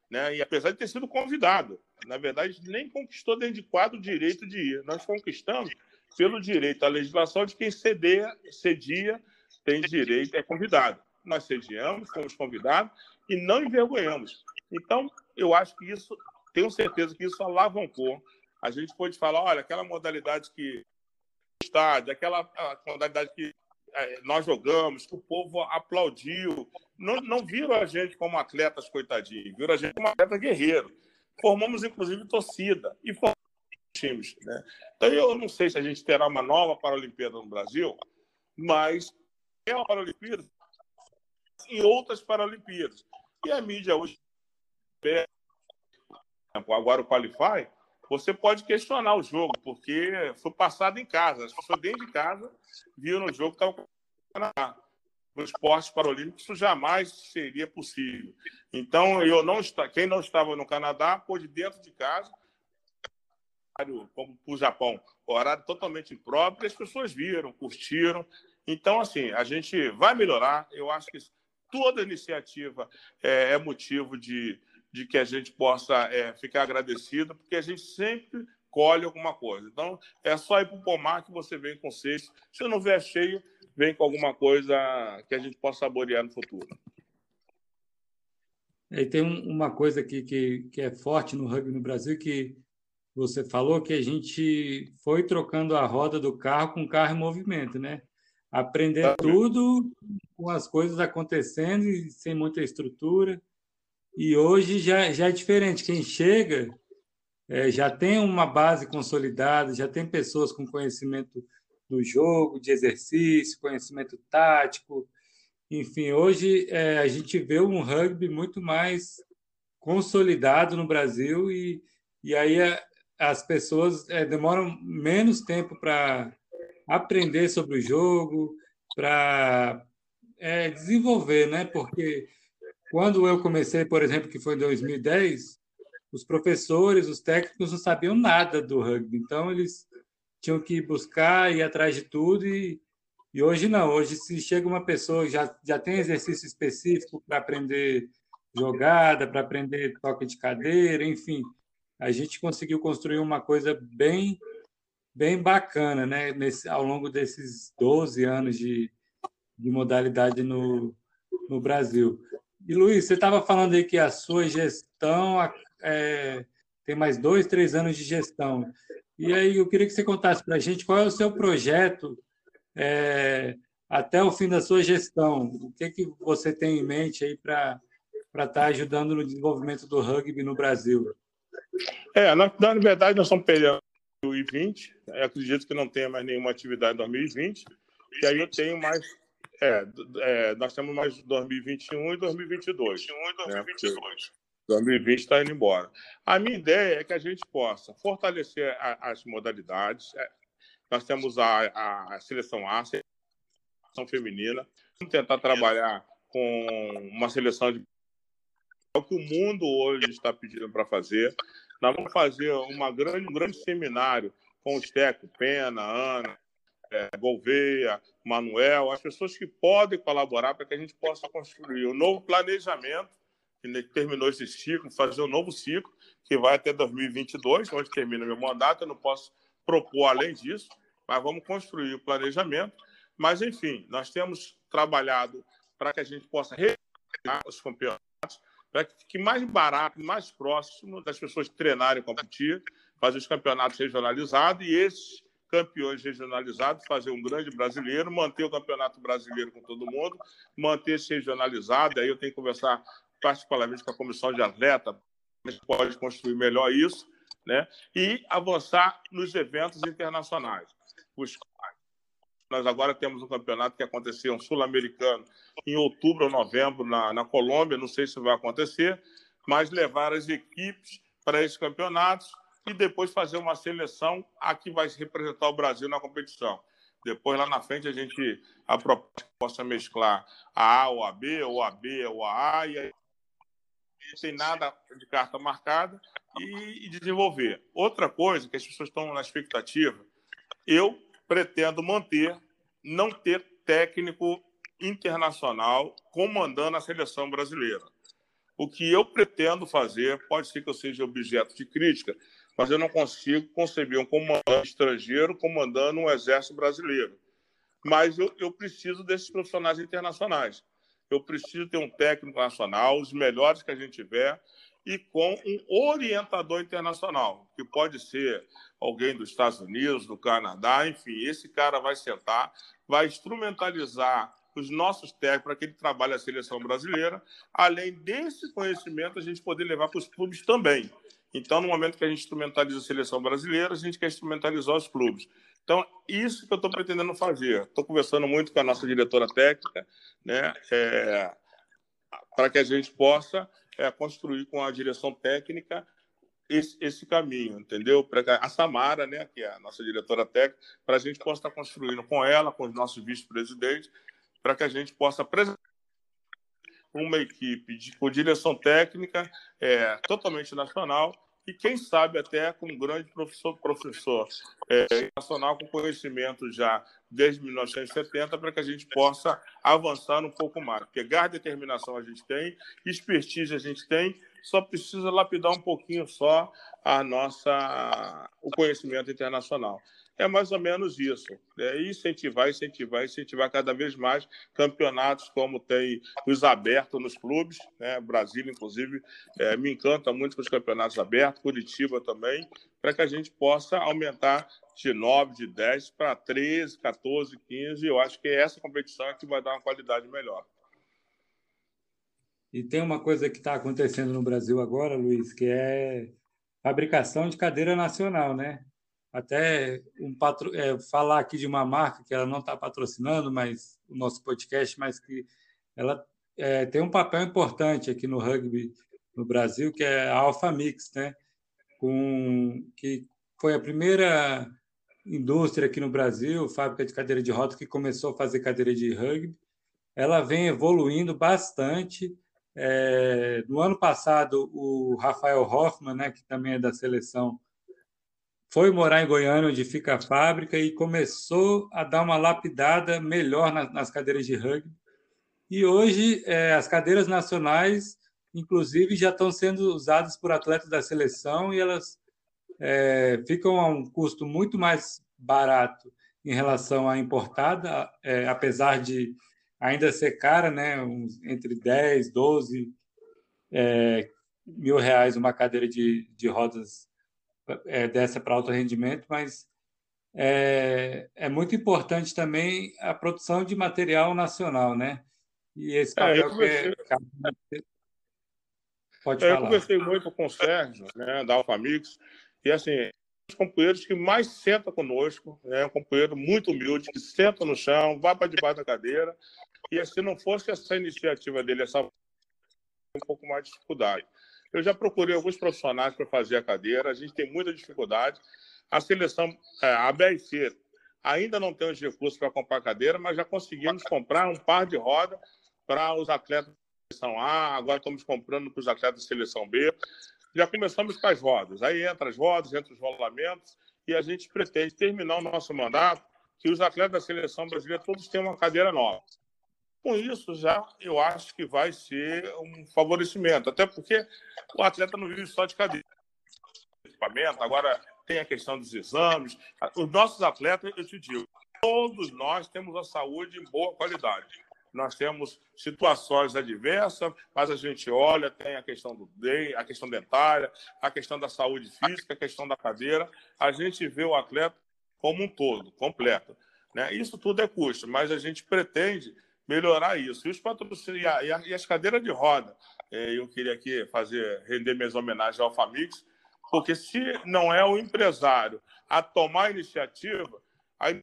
né? E apesar de ter sido convidado, na verdade nem conquistou dentro de quadro o direito de ir. Nós conquistamos pelo direito à legislação de quem cedia, cedia tem direito, é convidado. Nós sediamos, fomos convidados e não envergonhamos. Então, eu acho que isso, tenho certeza que isso alavancou. A gente pode falar, olha, aquela modalidade que estádio, aquela modalidade que nós jogamos, que o povo aplaudiu. Não, não viram a gente como atletas coitadinhos, viram a gente como atleta guerreiro. Formamos, inclusive, torcida e formamos times. Né? Então, eu não sei se a gente terá uma nova Paralimpíada no Brasil, mas é uma Paralimpíada em outras Paralimpíadas. E a mídia hoje, agora o Qualify, você pode questionar o jogo, porque foi passado em casa. As pessoas dentro de casa viram o jogo que estava Canadá. No esporte paralímpico, isso jamais seria possível. Então, eu não está, quem não estava no Canadá pôde dentro de casa, como para o Japão, horário totalmente impróprio, as pessoas viram, curtiram. Então, assim, a gente vai melhorar. Eu acho que toda iniciativa é, é motivo de, de que a gente possa é, ficar agradecido, porque a gente sempre colhe alguma coisa. Então, é só ir para o pomar que você vem com cesto. Se não vier cheio, vem com alguma coisa que a gente possa saborear no futuro. E tem uma coisa que, que, que é forte no rugby no Brasil que você falou que a gente foi trocando a roda do carro com o carro em movimento, né? Aprender tudo com as coisas acontecendo e sem muita estrutura. E hoje já, já é diferente. Quem chega é, já tem uma base consolidada, já tem pessoas com conhecimento do jogo, de exercício, conhecimento tático. Enfim, hoje é, a gente vê um rugby muito mais consolidado no Brasil e, e aí a, as pessoas é, demoram menos tempo para aprender sobre o jogo, para é, desenvolver, né? Porque quando eu comecei, por exemplo, que foi em 2010, os professores, os técnicos não sabiam nada do rugby, então eles tinham que buscar ir atrás de tudo e, e hoje não. Hoje, se chega uma pessoa já já tem exercício específico para aprender jogada, para aprender toque de cadeira, enfim, a gente conseguiu construir uma coisa bem bem bacana, né? Nesse, ao longo desses 12 anos de, de modalidade no, no Brasil. E Luiz, você estava falando aí que a sua gestão é, tem mais dois, três anos de gestão. E aí eu queria que você contasse para a gente qual é o seu projeto é, até o fim da sua gestão. O que, que você tem em mente aí para estar tá ajudando no desenvolvimento do rugby no Brasil? É, na, na verdade, nós estamos perdendo 2020. Eu acredito que não tenha mais nenhuma atividade em 2020. E aí eu tenho mais é, é, nós temos mais 2021 e 2022. 2021 e 2022. Né? 2020 está indo embora. A minha ideia é que a gente possa fortalecer a, as modalidades. É, nós temos a, a seleção A, a seleção feminina. Vamos tentar trabalhar com uma seleção de é o que o mundo hoje está pedindo para fazer. Nós vamos fazer uma grande, um grande seminário com os técnicos, Pena, Ana, é, Gouveia, Manuel, as pessoas que podem colaborar para que a gente possa construir um novo planejamento, que terminou esse ciclo, fazer um novo ciclo, que vai até 2022, onde termina meu mandato. Eu não posso propor além disso, mas vamos construir o planejamento. Mas, enfim, nós temos trabalhado para que a gente possa realizar os campeonatos, para que fique mais barato, mais próximo das pessoas treinarem e competir, fazer os campeonatos regionalizados e esses campeões regionalizados, fazer um grande brasileiro, manter o campeonato brasileiro com todo mundo, manter esse regionalizado. Aí eu tenho que conversar particularmente com a comissão de atleta, gente pode construir melhor isso, né? E avançar nos eventos internacionais. Nós agora temos um campeonato que aconteceu, um sul-americano, em outubro ou novembro, na, na Colômbia, não sei se vai acontecer, mas levar as equipes para esses campeonatos e depois fazer uma seleção a que vai representar o Brasil na competição. Depois, lá na frente, a gente a proposta possa mesclar a A ou a B, ou a B ou a A, e aí sem nada de carta marcada e, e desenvolver. Outra coisa que as pessoas estão na expectativa, eu pretendo manter não ter técnico internacional comandando a seleção brasileira. O que eu pretendo fazer, pode ser que eu seja objeto de crítica, mas eu não consigo conceber um comandante estrangeiro comandando um exército brasileiro. Mas eu, eu preciso desses profissionais internacionais. Eu preciso ter um técnico nacional, os melhores que a gente tiver, e com um orientador internacional, que pode ser alguém dos Estados Unidos, do Canadá, enfim, esse cara vai sentar, vai instrumentalizar os nossos técnicos para que ele trabalhe a seleção brasileira. Além desse conhecimento, a gente poder levar para os clubes também. Então, no momento que a gente instrumentaliza a seleção brasileira, a gente quer instrumentalizar os clubes. Então, isso que eu estou pretendendo fazer. Estou conversando muito com a nossa diretora técnica, né, é, para que a gente possa é, construir com a direção técnica esse, esse caminho, entendeu? Para a Samara, né, que é a nossa diretora técnica, para a gente possa estar construindo com ela, com os nossos vice-presidentes, para que a gente possa apresentar uma equipe de, com direção técnica é, totalmente nacional e quem sabe até com um grande professor, professor é, nacional com conhecimento já desde 1970 para que a gente possa avançar um pouco mais. Pegar determinação a gente tem, expertise a gente tem, só precisa lapidar um pouquinho só a nossa o conhecimento internacional. É mais ou menos isso. É incentivar, incentivar, incentivar cada vez mais campeonatos como tem os abertos nos clubes. Né? Brasil, inclusive, é, me encanta muito com os campeonatos abertos, Curitiba também, para que a gente possa aumentar de 9, de 10 para 13, 14, 15. Eu acho que é essa competição é que vai dar uma qualidade melhor. E tem uma coisa que está acontecendo no Brasil agora, Luiz, que é fabricação de cadeira nacional, né? Até um patro, é, falar aqui de uma marca que ela não está patrocinando, mas o nosso podcast, mas que ela é, tem um papel importante aqui no rugby no Brasil, que é a Alpha Mix, né? Com, que foi a primeira indústria aqui no Brasil, fábrica de cadeira de rodas que começou a fazer cadeira de rugby. Ela vem evoluindo bastante. É, no ano passado, o Rafael Hoffman, né, que também é da seleção, foi morar em Goiânia, onde fica a fábrica, e começou a dar uma lapidada melhor nas, nas cadeiras de rugby. E hoje, é, as cadeiras nacionais, inclusive, já estão sendo usadas por atletas da seleção e elas é, ficam a um custo muito mais barato em relação à importada, é, apesar de ainda ser cara, né, uns, entre 10, 12 é, mil reais uma cadeira de, de rodas é, dessa para alto rendimento, mas é, é, muito importante também a produção de material nacional, né? E esse é, papel é, que Pode é, falar. Eu conversei muito com o Sérgio, né, da Alfamix, e assim, os companheiros que mais sentam conosco, né, um companheiro muito humilde, que senta no chão, vai para debaixo da cadeira, e se não fosse essa iniciativa dele, essa um pouco mais de dificuldade. Eu já procurei alguns profissionais para fazer a cadeira, a gente tem muita dificuldade. A seleção, é, a BRC, ainda não tem os recursos para comprar cadeira, mas já conseguimos comprar um par de rodas para os atletas da seleção A, agora estamos comprando para os atletas da seleção B. Já começamos com as rodas. Aí entra as rodas, entra os rolamentos, e a gente pretende terminar o nosso mandato que os atletas da seleção brasileira todos tenham uma cadeira nova. Com isso, já eu acho que vai ser um favorecimento, até porque o atleta não vive só de cadeira. Equipamento, agora tem a questão dos exames. Os nossos atletas, eu te digo, todos nós temos a saúde em boa qualidade. Nós temos situações adversas, mas a gente olha, tem a questão do a questão dentária, a questão da saúde física, a questão da cadeira. A gente vê o atleta como um todo, completo. Né? Isso tudo é custo, mas a gente pretende melhorar isso. E os patrocínios e, as cadeiras de roda, é, eu queria aqui fazer render minhas homenagens ao Famix, porque se não é o empresário a tomar a iniciativa, a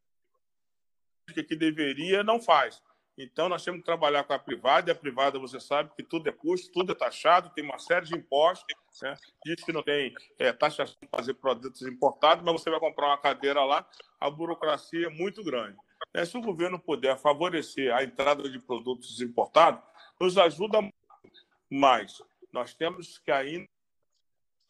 que deveria não faz. Então, nós temos que trabalhar com a privada, e a privada, você sabe que tudo é custo, tudo é taxado, tem uma série de impostos. Né? Diz que não tem é, taxação para fazer produtos importados, mas você vai comprar uma cadeira lá, a burocracia é muito grande. Né? Se o governo puder favorecer a entrada de produtos importados, nos ajuda. Mas nós temos que ainda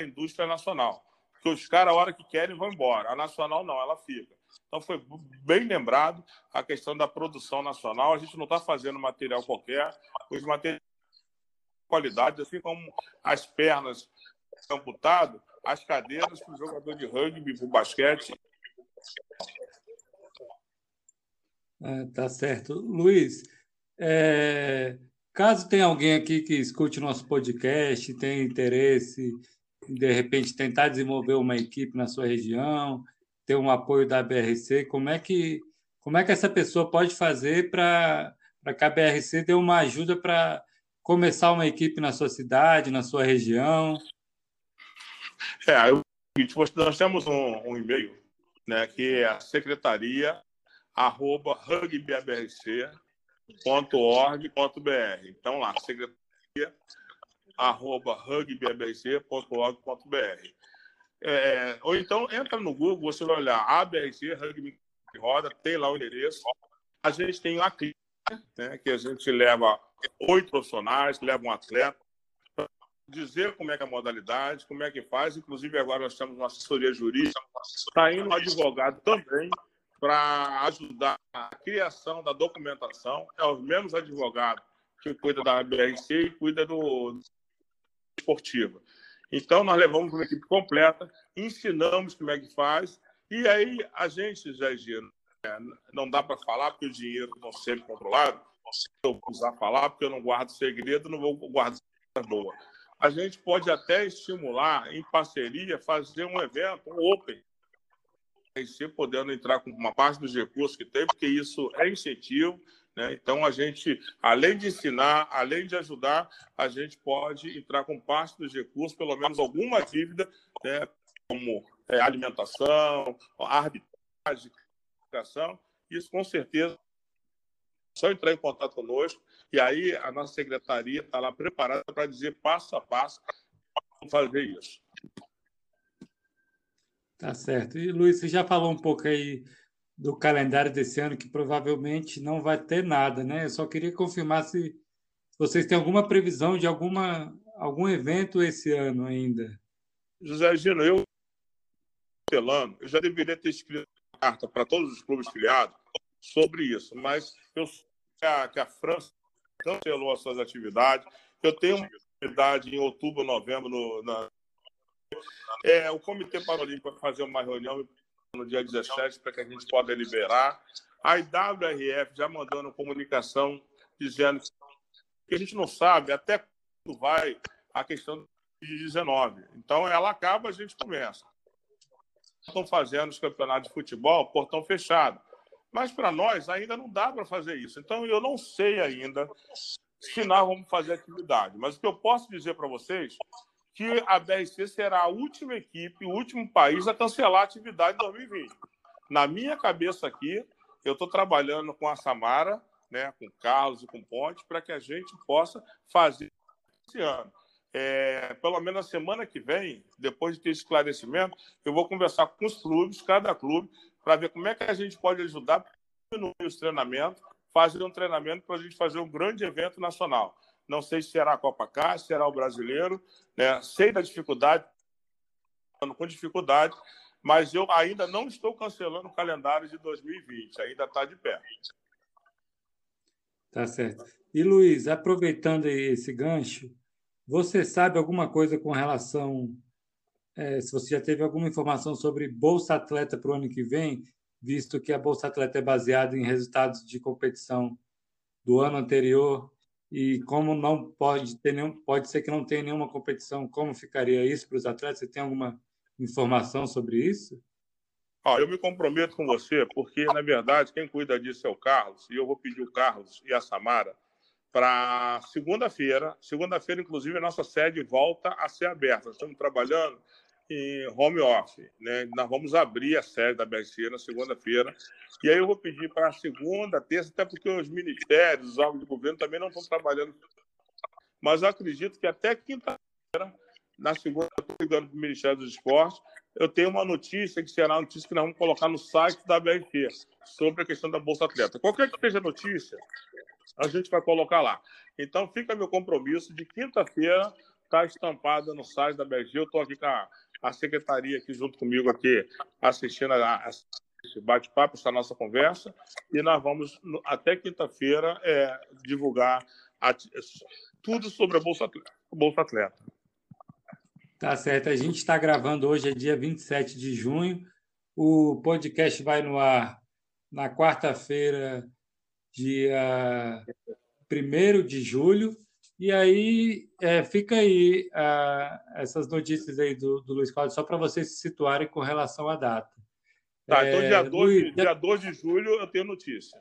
a indústria nacional. Porque os caras, a hora que querem, vão embora. A nacional não, ela fica. Então, foi bem lembrado a questão da produção nacional. A gente não está fazendo material qualquer, os materiais de qualidade, assim como as pernas amputado, as cadeiras para o jogador de rugby, para o basquete. Ah, tá certo. Luiz, é, caso tenha alguém aqui que escute nosso podcast, tenha interesse em, de repente, tentar desenvolver uma equipe na sua região, ter um apoio da BRC, como é que, como é que essa pessoa pode fazer para que a BRC dê uma ajuda para começar uma equipe na sua cidade, na sua região? É, eu, nós temos um, um e-mail, né, que é a secretaria arroba rugbybrc.org.br. Então lá, secretaria arroba rugbybrc.org.br. É, ou então entra no Google, você vai olhar ABRC, Rugby Roda, tem lá o endereço. A gente tem uma clínica, né, que a gente leva oito profissionais, leva um atleta, dizer como é que é a modalidade, como é que faz. Inclusive, agora nós temos uma assessoria jurídica. Está indo um advogado também para ajudar a criação da documentação. É os mesmos advogados que cuida da BRC e cuida do esportivo. Então, nós levamos uma equipe completa, ensinamos como é que faz, e aí a gente, Zé Gino, é, não dá para falar porque o dinheiro não sempre controlado, não sei se eu usar falar porque eu não guardo segredo, não vou guardar boa a gente pode até estimular, em parceria, fazer um evento, um Open, se podendo entrar com uma parte dos recursos que tem, porque isso é incentivo. Né? Então, a gente, além de ensinar, além de ajudar, a gente pode entrar com parte dos recursos, pelo menos alguma dívida, né? como é, alimentação, arbitragem, educação. Isso, com certeza, só entrar em contato conosco e aí a nossa secretaria está lá preparada para dizer passo a passo como fazer isso. Tá certo. E Luiz, você já falou um pouco aí do calendário desse ano, que provavelmente não vai ter nada, né? Eu só queria confirmar se vocês têm alguma previsão de alguma, algum evento esse ano ainda. José Gino, eu, eu já deveria ter escrito carta para todos os clubes filiados sobre isso, mas eu que a, que a França cancelou as suas atividades. Eu tenho uma atividade em outubro, novembro, no, na... É, o Comitê Paralímpico vai fazer uma reunião no dia 17 para que a gente possa liberar. A IWRF já mandando comunicação dizendo que a gente não sabe até quando vai a questão de 19. Então, ela acaba, a gente começa. Estão fazendo os campeonatos de futebol, portão fechado. Mas para nós ainda não dá para fazer isso. Então eu não sei ainda se nós vamos fazer atividade. Mas o que eu posso dizer para vocês que a BRC será a última equipe, o último país a cancelar a atividade em 2020. Na minha cabeça aqui, eu estou trabalhando com a Samara, né, com Carlos e com Ponte, para que a gente possa fazer esse ano. É, pelo menos na semana que vem, depois de ter esclarecimento, eu vou conversar com os clubes, cada clube, para ver como é que a gente pode ajudar diminuir os treinamentos, fazer um treinamento para a gente fazer um grande evento nacional. Não sei se será a Copa Cá, se será o brasileiro, né? sei da dificuldade, com dificuldade, mas eu ainda não estou cancelando o calendário de 2020, ainda está de pé. Tá certo. E Luiz, aproveitando esse gancho, você sabe alguma coisa com relação é, se você já teve alguma informação sobre Bolsa Atleta para o ano que vem, visto que a Bolsa Atleta é baseada em resultados de competição do ano anterior e como não pode ter nenhum, pode ser que não tenha nenhuma competição, como ficaria isso para os atletas? Você tem alguma informação sobre isso? Ah, eu me comprometo com você, porque, na verdade, quem cuida disso é o Carlos, e eu vou pedir o Carlos e a Samara para segunda-feira. Segunda-feira, inclusive, a nossa sede volta a ser aberta. Estamos trabalhando em home office. Né? Nós vamos abrir a sede da BSC na segunda-feira. E aí eu vou pedir para a segunda, terça, até porque os ministérios, os órgãos de governo também não estão trabalhando. Mas eu acredito que até quinta-feira, na segunda, estou ligando para o Ministério dos Esportes, eu tenho uma notícia que será uma notícia que nós vamos colocar no site da BRT sobre a questão da Bolsa Atleta. Qualquer que seja a notícia, a gente vai colocar lá. Então, fica meu compromisso de quinta-feira está estampada no site da BRG. Eu estou aqui com a, a, secretaria aqui junto comigo aqui assistindo a, a esse bate-papo, essa nossa conversa, e nós vamos, até quinta-feira, é, divulgar a, tudo sobre a Bolsa Atleta. Bolsa Atleta. Tá certo. A gente está gravando hoje, é dia 27 de junho. O podcast vai no ar na quarta-feira, dia 1 de julho. E aí é, fica aí essas notícias aí do, do Luiz Cláudio, só para vocês se situarem com relação à data. Tá, então é, dia 12, Luiz, dia 12 de julho eu tenho notícia.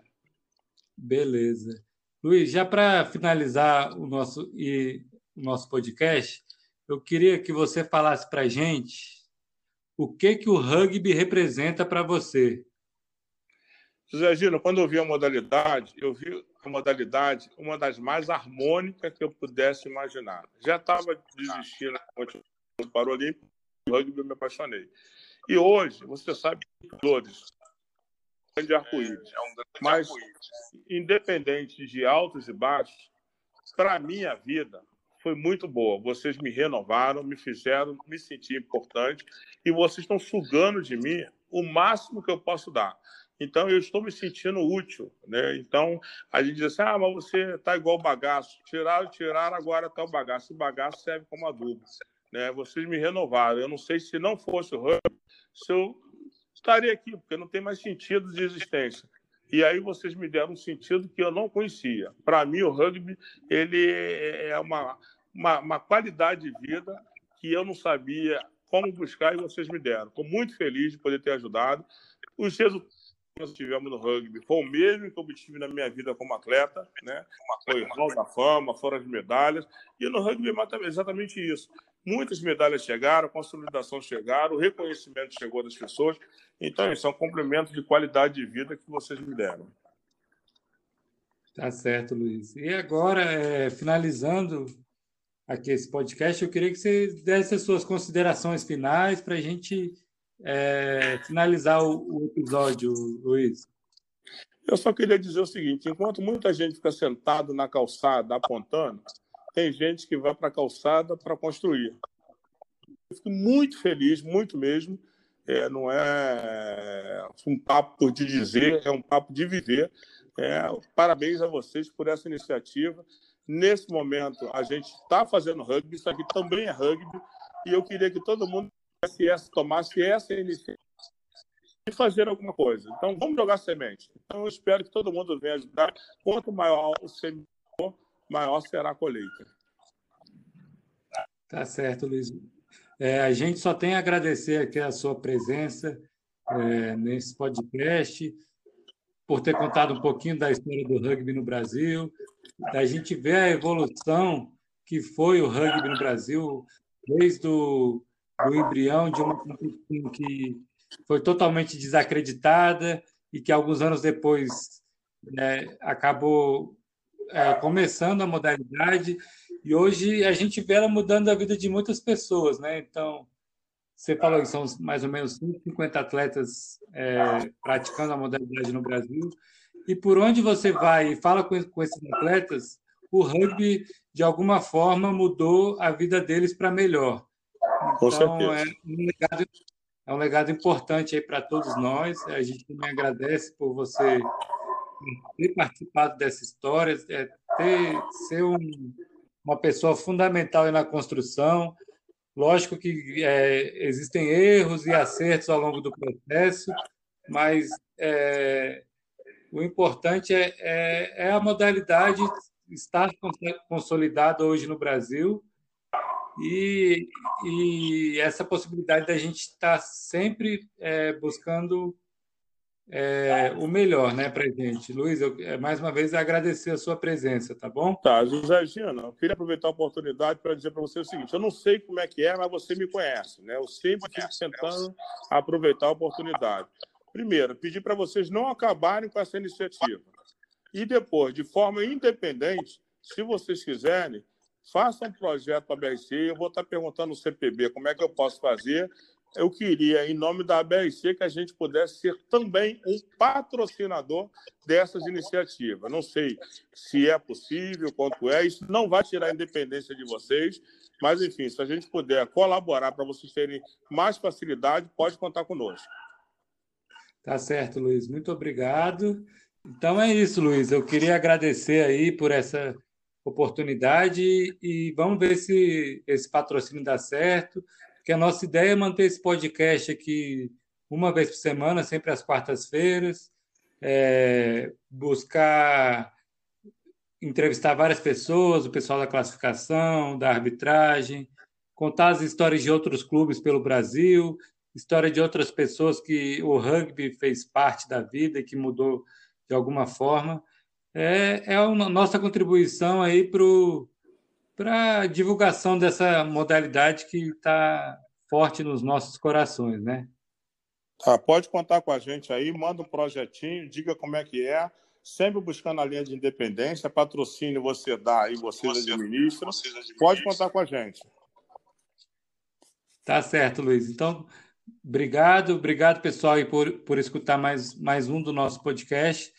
Beleza. Luiz, já para finalizar o nosso, e, o nosso podcast, eu queria que você falasse para a gente o que, que o rugby representa para você. José Gino, quando eu vi a modalidade, eu vi modalidade uma das mais harmônicas que eu pudesse imaginar. Já estava desistindo quando parou ali, o rugby eu me apaixonei. E hoje, você sabe, flores, um grande arco-íris. É um Mas, independente de altos e baixos, para a minha vida foi muito boa. Vocês me renovaram, me fizeram me sentir importante e vocês estão sugando de mim o máximo que eu posso dar. Então, eu estou me sentindo útil. Né? Então, a gente diz assim, ah, mas você está igual bagaço. Tiraram, tiraram, agora está o bagaço. O bagaço serve como adubo. Né? Vocês me renovaram. Eu não sei se não fosse o rugby, se eu estaria aqui, porque não tem mais sentido de existência. E aí vocês me deram um sentido que eu não conhecia. Para mim, o rugby ele é uma, uma, uma qualidade de vida que eu não sabia como buscar e vocês me deram. Estou muito feliz de poder ter ajudado. Os resultados nós tivemos no rugby foi o mesmo que eu obtive na minha vida como atleta, né? Foi Hall da Fama, foram as medalhas. E no rugby é exatamente isso. Muitas medalhas chegaram, a consolidação chegaram, o reconhecimento chegou das pessoas. Então, isso é um complemento de qualidade de vida que vocês me deram. Tá certo, Luiz. E agora, é, finalizando aqui esse podcast, eu queria que você desse as suas considerações finais para a gente é, finalizar o, o, episódio, Luiz? Eu só queria dizer o seguinte: enquanto muita gente fica sentado na calçada apontando, tem gente que vai para a calçada para construir. Eu fico muito feliz, muito mesmo. É, não é um papo de dizer, é um papo de viver. É, parabéns a vocês por essa iniciativa. Nesse momento, a gente está fazendo rugby, isso aqui também é rugby, e eu queria que todo mundo essa, tomasse essa iniciativa e fazer alguma coisa. Então, vamos jogar semente. Então, eu espero que todo mundo venha ajudar. Quanto maior o semente, maior será a colheita. Tá certo, Luiz. É, a gente só tem a agradecer aqui a sua presença é, nesse podcast, por ter contado um pouquinho da história do rugby no Brasil, da gente ver a evolução que foi o rugby no Brasil, desde o do embrião de uma competição que foi totalmente desacreditada e que alguns anos depois né, acabou é, começando a modalidade e hoje a gente vê ela mudando a vida de muitas pessoas, né? Então, você falou que são mais ou menos 150 atletas é, praticando a modalidade no Brasil. E por onde você vai e fala com, com esses atletas, o rugby, de alguma forma, mudou a vida deles para melhor. Com então, é um, legado, é um legado importante aí para todos nós. A gente também agradece por você ter participado dessa história, é, ter, ser um, uma pessoa fundamental na construção. Lógico que é, existem erros e acertos ao longo do processo, mas é, o importante é, é, é a modalidade estar consolidada hoje no Brasil e, e essa possibilidade da gente estar tá sempre é, buscando é, o melhor né, para a gente. Luiz, eu, é, mais uma vez agradecer a sua presença, tá bom? Tá, José Gina, eu queria aproveitar a oportunidade para dizer para você o seguinte: eu não sei como é que é, mas você me conhece, né? Eu sempre fico tentando aproveitar a oportunidade. Primeiro, pedir para vocês não acabarem com essa iniciativa. E depois, de forma independente, se vocês quiserem, faça um projeto para a BRC. Eu vou estar perguntando no CPB como é que eu posso fazer. Eu queria, em nome da BRC, que a gente pudesse ser também um patrocinador dessas iniciativas. Não sei se é possível, quanto é. Isso não vai tirar a independência de vocês, mas, enfim, se a gente puder colaborar para vocês terem mais facilidade, pode contar conosco. Tá certo, Luiz. Muito obrigado. Então é isso, Luiz. Eu queria agradecer aí por essa oportunidade e vamos ver se esse patrocínio dá certo, porque a nossa ideia é manter esse podcast aqui uma vez por semana, sempre às quartas-feiras, é, buscar entrevistar várias pessoas, o pessoal da classificação, da arbitragem, contar as histórias de outros clubes pelo Brasil, história de outras pessoas que o rugby fez parte da vida e que mudou de alguma forma. É, é a nossa contribuição aí para a divulgação dessa modalidade que está forte nos nossos corações, né? Tá, pode contar com a gente aí, manda um projetinho, diga como é que é, sempre buscando a linha de independência, patrocínio você dá e vocês você, administram. Vocês administram. Pode contar com a gente. Tá certo, Luiz. Então, obrigado, obrigado pessoal por, por escutar mais, mais um do nosso podcast.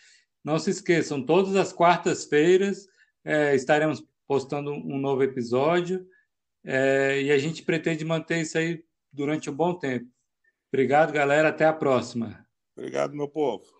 Não se esqueçam, todas as quartas-feiras é, estaremos postando um novo episódio é, e a gente pretende manter isso aí durante um bom tempo. Obrigado, galera. Até a próxima. Obrigado, meu povo.